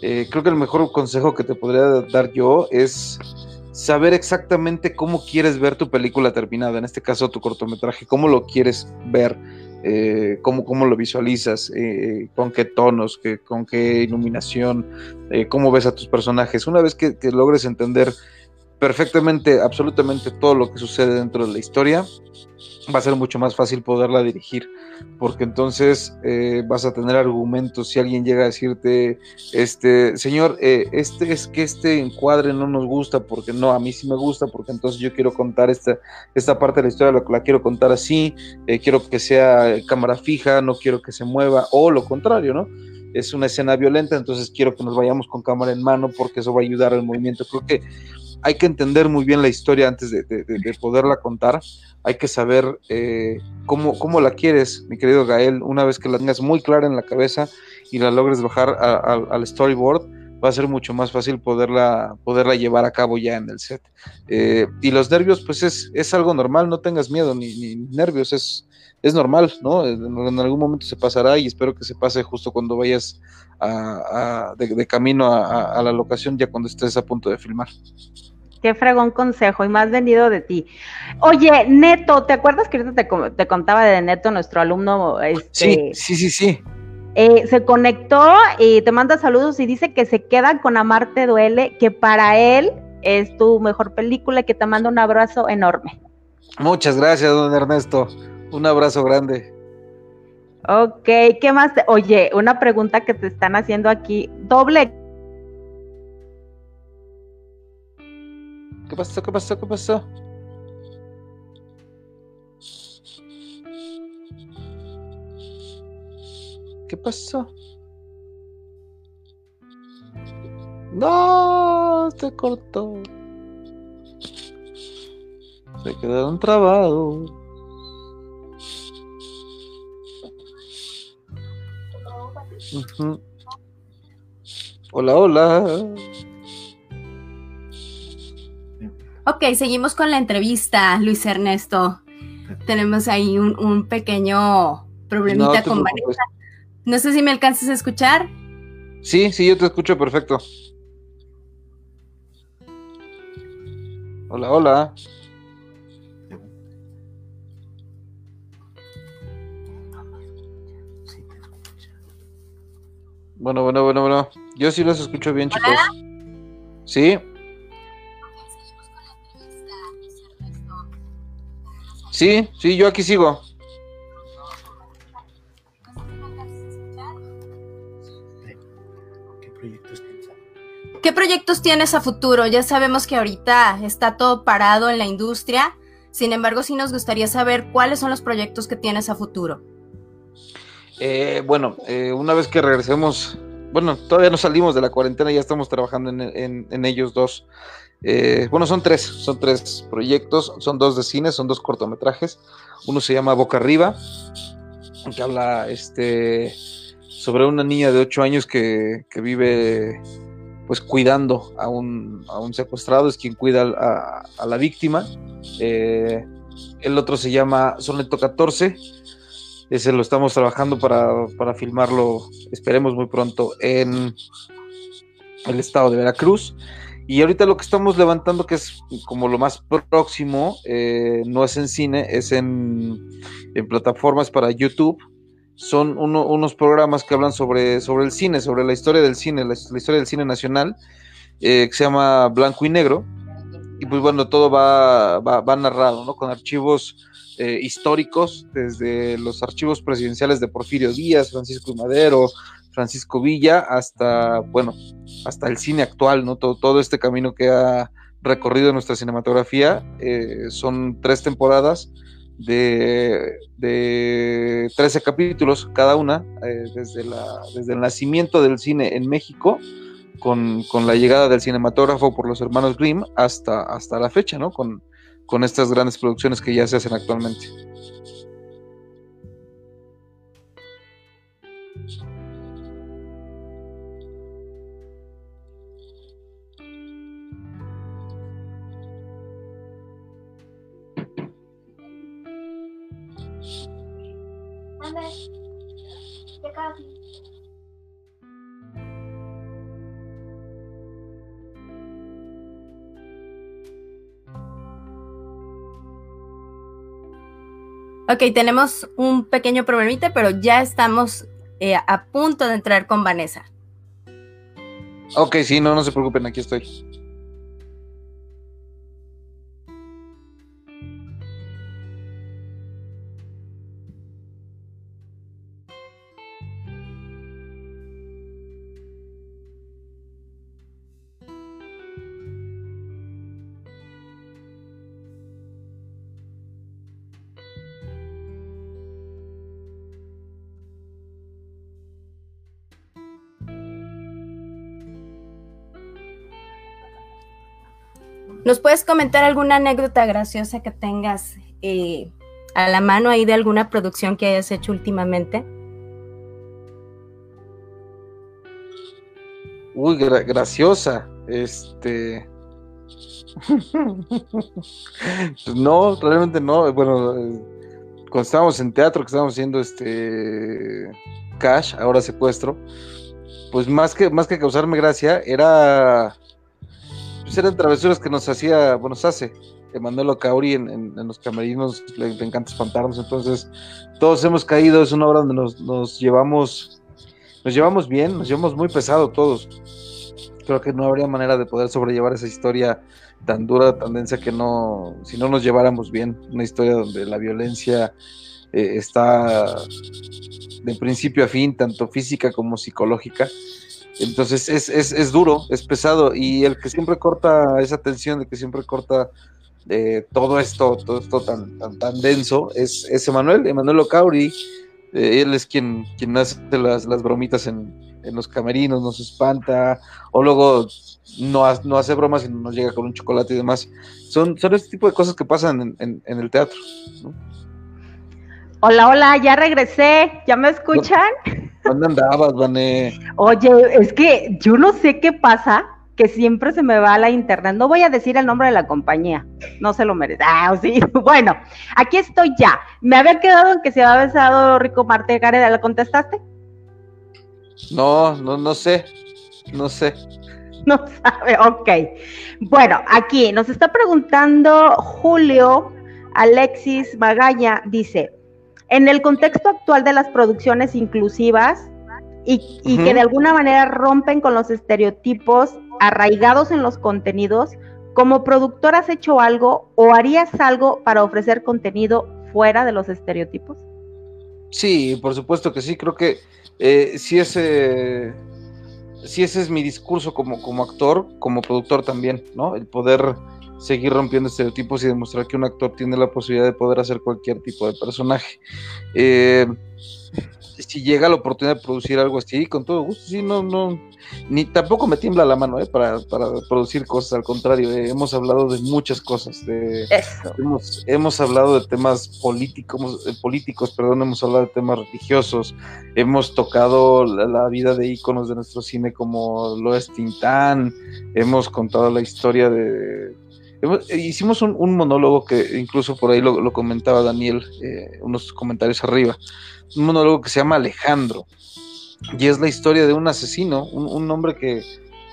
eh, creo que el mejor consejo que te podría dar yo es saber exactamente cómo quieres ver tu película terminada, en este caso tu cortometraje, cómo lo quieres ver, eh, cómo, lo visualizas, eh, con qué tonos, con qué iluminación, cómo ves a tus personajes. Una vez que logres entender perfectamente, absolutamente todo lo que sucede dentro de la historia, va a ser mucho más fácil poderla dirigir, porque entonces eh, vas a tener argumentos si alguien llega a decirte, este, señor, eh, este es que este encuadre no nos gusta, porque no, a mí sí me gusta, porque entonces yo quiero contar esta, esta parte de la historia, la, la quiero contar así, eh, quiero que sea cámara fija, no quiero que se mueva, o lo contrario, ¿no? Es una escena violenta, entonces quiero que nos vayamos con cámara en mano porque eso va a ayudar al movimiento. Creo que hay que entender muy bien la historia antes de, poderla contar. Hay que saber eh, cómo, cómo, la quieres, mi querido Gael. Una vez que la tengas muy clara en la cabeza y la logres bajar al storyboard, va a ser mucho más fácil poderla, poderla llevar a cabo ya en el set. Eh, y los nervios, pues es, es, algo normal, no tengas miedo ni, nervios, es, es normal, ¿no? En, algún momento se pasará y espero que se pase justo cuando vayas de, camino a, la locación, ya cuando estés a punto de filmar. Qué fregón consejo y más venido de ti. Oye, Neto, ¿te acuerdas que ahorita te, contaba de Neto, nuestro alumno? Este, sí, sí, sí, sí. Eh, se conectó y te manda saludos y dice que se queda con Amarte Duele, que para él es tu mejor película y que te manda un abrazo enorme. Muchas gracias, don Ernesto. Un abrazo grande. Ok, ¿qué más? Oye, una pregunta que te están haciendo aquí, doble ¿Qué pasó? ¿Qué pasó? ¿Qué pasó? ¿Qué pasó? No, se cortó. Se quedaron trabados. Hola, hola. Ok, seguimos con la entrevista, Luis Ernesto. Tenemos ahí un, pequeño problemita con Vanessa. No sé si me alcanzas a escuchar. Sí, sí, yo te escucho perfecto. Hola, hola. Bueno, bueno, bueno, bueno. Yo sí los escucho bien, chicos. Sí. Sí, sí, yo aquí sigo. ¿Qué proyectos tienes a futuro? Ya sabemos que ahorita está todo parado en la industria. Sin embargo, sí nos gustaría saber cuáles son los proyectos que tienes a futuro. Eh, bueno, eh, una vez que regresemos bueno, todavía no salimos de la cuarentena, ya estamos trabajando en, ellos dos. Eh, bueno, son tres, son tres proyectos, son dos de cine, son dos cortometrajes. Uno se llama Boca Arriba, que habla este, sobre una niña de ocho años que, vive pues cuidando a un, secuestrado, es quien cuida a, la víctima. El otro se llama Soneto 14, ese lo estamos trabajando para, filmarlo, esperemos muy pronto, en el estado de Veracruz. Y ahorita lo que estamos levantando, que es como lo más próximo, eh, no es en cine, es en, plataformas para YouTube. Son unos programas que hablan sobre, sobre el cine, sobre la historia del cine, la, historia del cine nacional, eh, que se llama Blanco y Negro. Y pues bueno, todo va, va, va narrado, ¿no? Con archivos eh, históricos, desde los archivos presidenciales de Porfirio Díaz, Francisco Madero, Francisco Villa, hasta, bueno, hasta el cine actual, ¿no? Todo, todo este camino que ha recorrido nuestra cinematografía. Eh, son tres temporadas de, de 13 capítulos cada una, eh, desde, la, desde el nacimiento del cine en México, con, con, la llegada del cinematógrafo por los hermanos Grimm, hasta, hasta la fecha, ¿no? Con, con estas grandes producciones que ya se hacen actualmente. Ok, tenemos un pequeño problemita, pero ya estamos eh, a punto de entrar con Vanessa. Ok, sí, no, no se preocupen, aquí estoy. ¿Nos puedes comentar alguna anécdota graciosa que tengas eh, a la mano ahí de alguna producción que hayas hecho últimamente? Uy, graciosa. Este. no, realmente no. Bueno, cuando estábamos en teatro, que estábamos haciendo este. Cash, ahora secuestro. Pues más que, más que causarme gracia, era pues eran travesuras que nos hacía, bueno, nos hace Emanuel Cauri en, los camerinos, le, encanta espantarnos, entonces todos hemos caído, es una obra donde nos, llevamos, nos llevamos bien, nos llevamos muy pesado todos. Creo que no habría manera de poder sobrellevar esa historia tan dura, tan densa que no, si no nos lleváramos bien, una historia donde la violencia eh, está de principio a fin, tanto física como psicológica. Entonces es, es, es, duro, es pesado. Y el que siempre corta esa tensión, el que siempre corta eh, todo esto, todo esto tan, tan, tan denso, es, es Emanuel, Emanuel Ocauri. Eh, él es quien, quien hace las, las bromitas en, en, los camerinos, nos espanta, o luego no, no hace bromas y nos llega con un chocolate y demás. Son, son este tipo de cosas que pasan en, en, el teatro. Hola, hola, ya regresé, ¿ya me escuchan? ¿Dónde andabas, Vané? Oye, es que yo no sé qué pasa, que siempre se me va a la internet. No voy a decir el nombre de la compañía, no se lo merece. Ah, sí. Bueno, aquí estoy ya. Me había quedado en que se había besado Rico Marte Gareda, ¿la contestaste? No, no, no sé, no sé. No sabe, ok. Bueno, aquí nos está preguntando Julio Alexis Magaña, dice, en el contexto actual de las producciones inclusivas y, que de alguna manera rompen con los estereotipos arraigados en los contenidos, como productor has hecho algo o harías algo para ofrecer contenido fuera de los estereotipos? Sí, por supuesto que sí, creo que eh, si ese, si ese es mi discurso como, como actor, como productor también, ¿no? El poder seguir rompiendo estereotipos y demostrar que un actor tiene la posibilidad de poder hacer cualquier tipo de personaje. Eh, si llega la oportunidad de producir algo así, con todo gusto, sí, no, no, ni tampoco me tiembla la mano, ¿eh? Para, para producir cosas, al contrario, eh, hemos hablado de muchas cosas, de, hemos, hemos, hablado de temas políticos, eh, políticos, perdón, hemos hablado de temas religiosos, hemos tocado la, vida de íconos de nuestro cine como lo es Tintán, hemos contado la historia de hicimos un, monólogo que incluso por ahí lo, comentaba Daniel, eh, unos comentarios arriba, un monólogo que se llama Alejandro, y es la historia de un asesino, un, hombre que,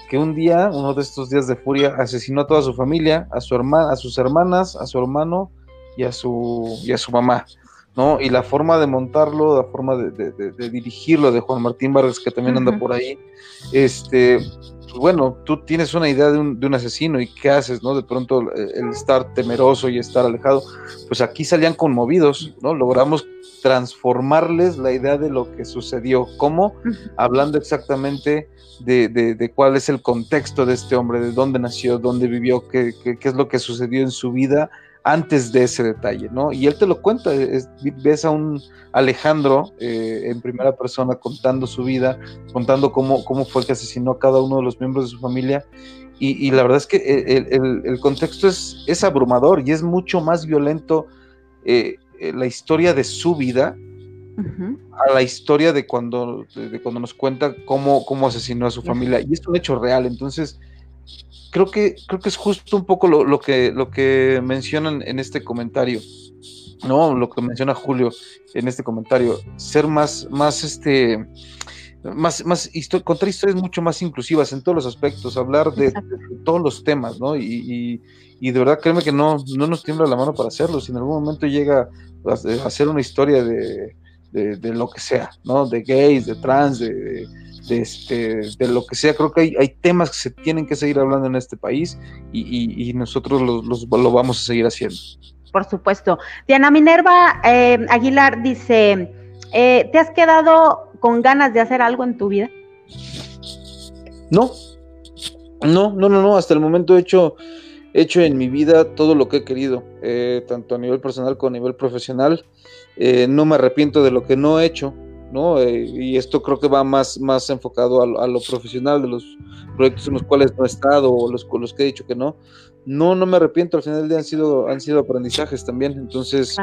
que, un día, uno de estos días de furia, asesinó a toda su familia, a, su hermana, a sus hermanas, a su hermano y a su, y a su mamá. ¿No? Y la forma de montarlo, la forma de, dirigirlo de Juan Martín Vargas, que también anda por ahí, este, pues bueno, tú tienes una idea de un, de un, asesino y qué haces, ¿no? De pronto eh, el estar temeroso y estar alejado, pues aquí salían conmovidos, ¿no? Logramos transformarles la idea de lo que sucedió, ¿cómo? Hablando exactamente de, de, cuál es el contexto de este hombre, de dónde nació, dónde vivió, qué, qué, qué es lo que sucedió en su vida antes de ese detalle, ¿no? Y él te lo cuenta, ves a un Alejandro eh, en primera persona contando su vida, contando cómo, cómo fue que asesinó a cada uno de los miembros de su familia, y, la verdad es que el, contexto es, es, abrumador y es mucho más violento eh, eh, la historia de su vida a la historia de cuando, de, cuando nos cuenta cómo, cómo asesinó a su familia, y es un hecho real, entonces creo que, creo que es justo un poco lo, que, lo que mencionan en este comentario, ¿no? Lo que menciona Julio en este comentario, ser más, más este, más, más contar historias mucho más inclusivas en todos los aspectos, hablar de, todos los temas, ¿no? Y, y, de verdad créeme que no, no nos tiembla la mano para hacerlo, si en algún momento llega a, hacer una historia de, de, lo que sea, ¿no? De gays, de trans, de de, este, de lo que sea. Creo que hay, temas que se tienen que seguir hablando en este país y, nosotros los, lo vamos a seguir haciendo. Por supuesto. Diana Minerva eh, Aguilar dice, eh, ¿te has quedado con ganas de hacer algo en tu vida? No, no, no, no, no. Hasta el momento he hecho, hecho en mi vida todo lo que he querido, eh, tanto a nivel personal como a nivel profesional. no me arrepiento de lo que no he hecho. ¿No? Eh, y esto creo que va más, más enfocado a, lo profesional de los proyectos en los cuales no he estado o los los que he dicho que no. No, no me arrepiento, al final del día han sido, han sido aprendizajes también, entonces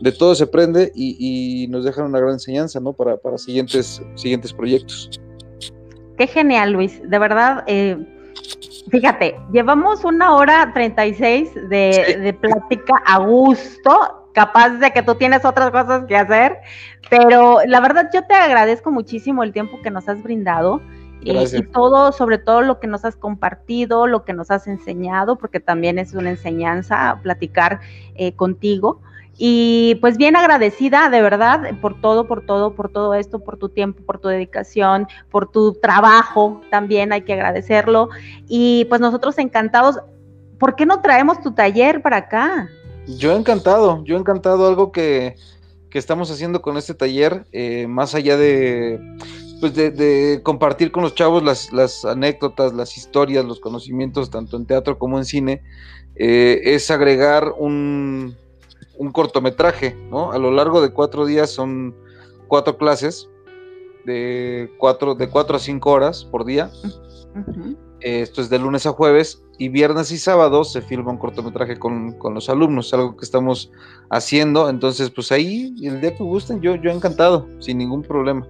de todo se aprende y, nos dejan una gran enseñanza, ¿no? Para, para siguientes, siguientes proyectos. Qué genial, Luis, de verdad. Eh, fíjate, llevamos una hora 36 de, de plática a gusto capaz de que tú tienes otras cosas que hacer, pero la verdad yo te agradezco muchísimo el tiempo que nos has brindado. Eh, y todo, sobre todo lo que nos has compartido, lo que nos has enseñado, porque también es una enseñanza platicar eh, contigo. Y pues bien agradecida, de verdad, por todo, por todo, por todo esto, por tu tiempo, por tu dedicación, por tu trabajo, también hay que agradecerlo. Y pues nosotros encantados, ¿por qué no traemos tu taller para acá? Yo encantado, yo encantado, algo que, estamos haciendo con este taller, eh, más allá de, pues de, compartir con los chavos las, anécdotas, las historias, los conocimientos, tanto en teatro como en cine, eh, es agregar un, un, cortometraje, ¿no? A lo largo de cuatro días son cuatro clases de cuatro, de cuatro a cinco horas por día. Esto es de lunes a jueves y viernes y sábado se filma un cortometraje con, los alumnos, algo que estamos haciendo. Entonces, pues ahí, el día que gusten, yo, yo encantado, sin ningún problema.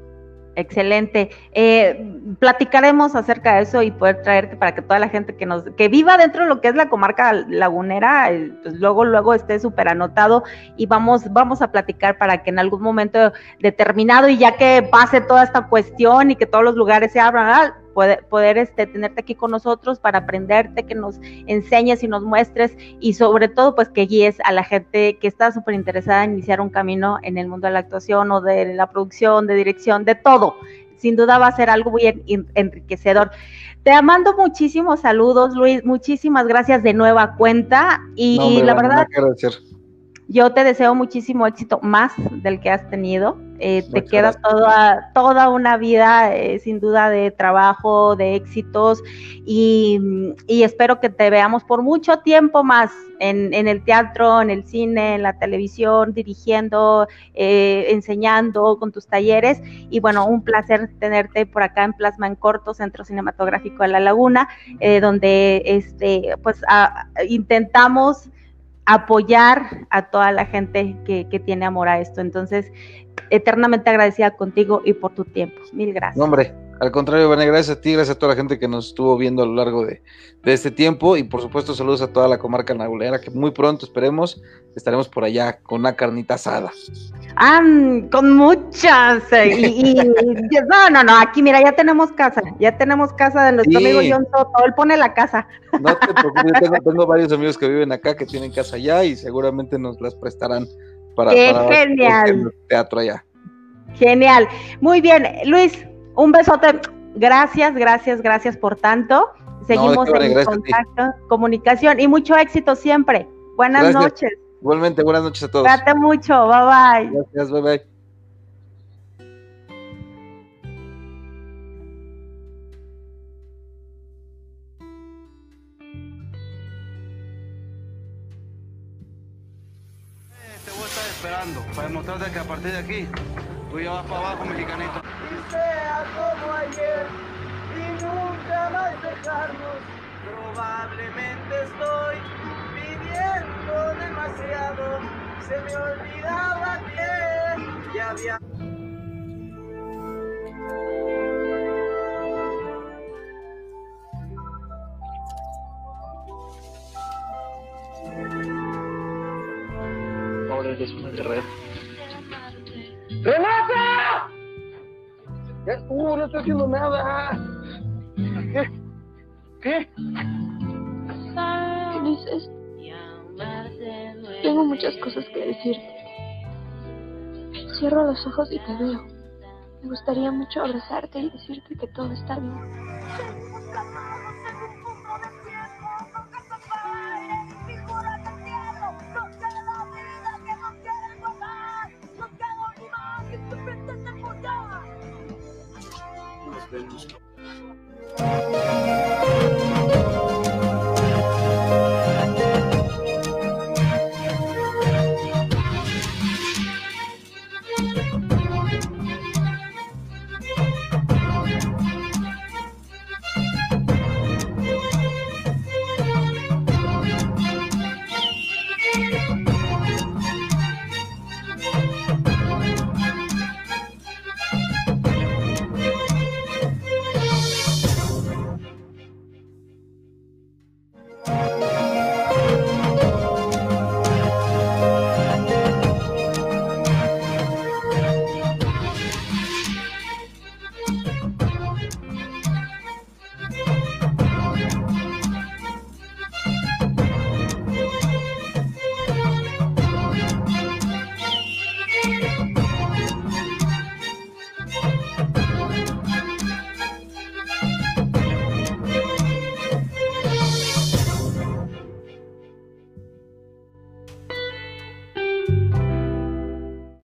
Excelente. Eh, platicaremos acerca de eso y poder traerte para que toda la gente que nos que viva dentro de lo que es la comarca lagunera, eh, pues luego luego esté súper anotado y vamos vamos a platicar para que en algún momento determinado y ya que pase toda esta cuestión y que todos los lugares se abran, ah, poder, poder este, tenerte aquí con nosotros para aprenderte, que nos enseñes y nos muestres y sobre todo pues que guíes a la gente que está súper interesada en iniciar un camino en el mundo de la actuación o de la producción, de dirección, de todo. Sin duda va a ser algo muy enriquecedor. Te mando muchísimos saludos, Luis. Muchísimas gracias de nueva cuenta. Y la verdad, yo te deseo muchísimo éxito más del que has tenido. Eh, te queda toda, toda una vida, eh, sin duda, de trabajo, de éxitos y, espero que te veamos por mucho tiempo más en, el teatro, en el cine, en la televisión, dirigiendo, eh, enseñando con tus talleres. Y bueno, un placer tenerte por acá en Plasma en Corto, Centro Cinematográfico de La Laguna, donde este, pues intentamos apoyar a toda la gente que, que, tiene amor a esto. Entonces, eternamente agradecida contigo y por tu tiempo. Mil gracias. hombre, al contrario, Vane, gracias a ti, gracias a toda la gente que nos estuvo viendo a lo largo de, este tiempo y por supuesto saludos a toda la comarca nagulera que muy pronto esperemos estaremos por allá con una carnita asada. Ah, con muchas. Eh, y, no, no, no, aquí mira, ya tenemos casa, ya tenemos casa de nuestro amigo John Soto, él pone la casa. No te preocupes, tengo, tengo, varios amigos que viven acá que tienen casa allá y seguramente nos las prestarán para, Qué genial. teatro allá. Genial. Muy bien, Luis, un besote. Gracias, gracias, gracias por tanto. Seguimos en contacto, comunicación y mucho éxito siempre. Buenas noches. Igualmente, buenas noches a todos. Cuídate mucho, bye bye. Gracias, bye bye. Demostrarte que a partir de aquí tú ya vas para abajo, mexicanito. Y sea como ayer y nunca más dejarnos. Probablemente estoy viviendo demasiado. Se me olvidaba que ya había. es una guerrera. ¡Renata! Estuvo, no estoy haciendo nada. ¿Qué? ¿Qué? Ulises, tengo muchas cosas que decirte. Cierro los ojos y te veo. Me gustaría mucho abrazarte y decirte que todo está bien. vemos.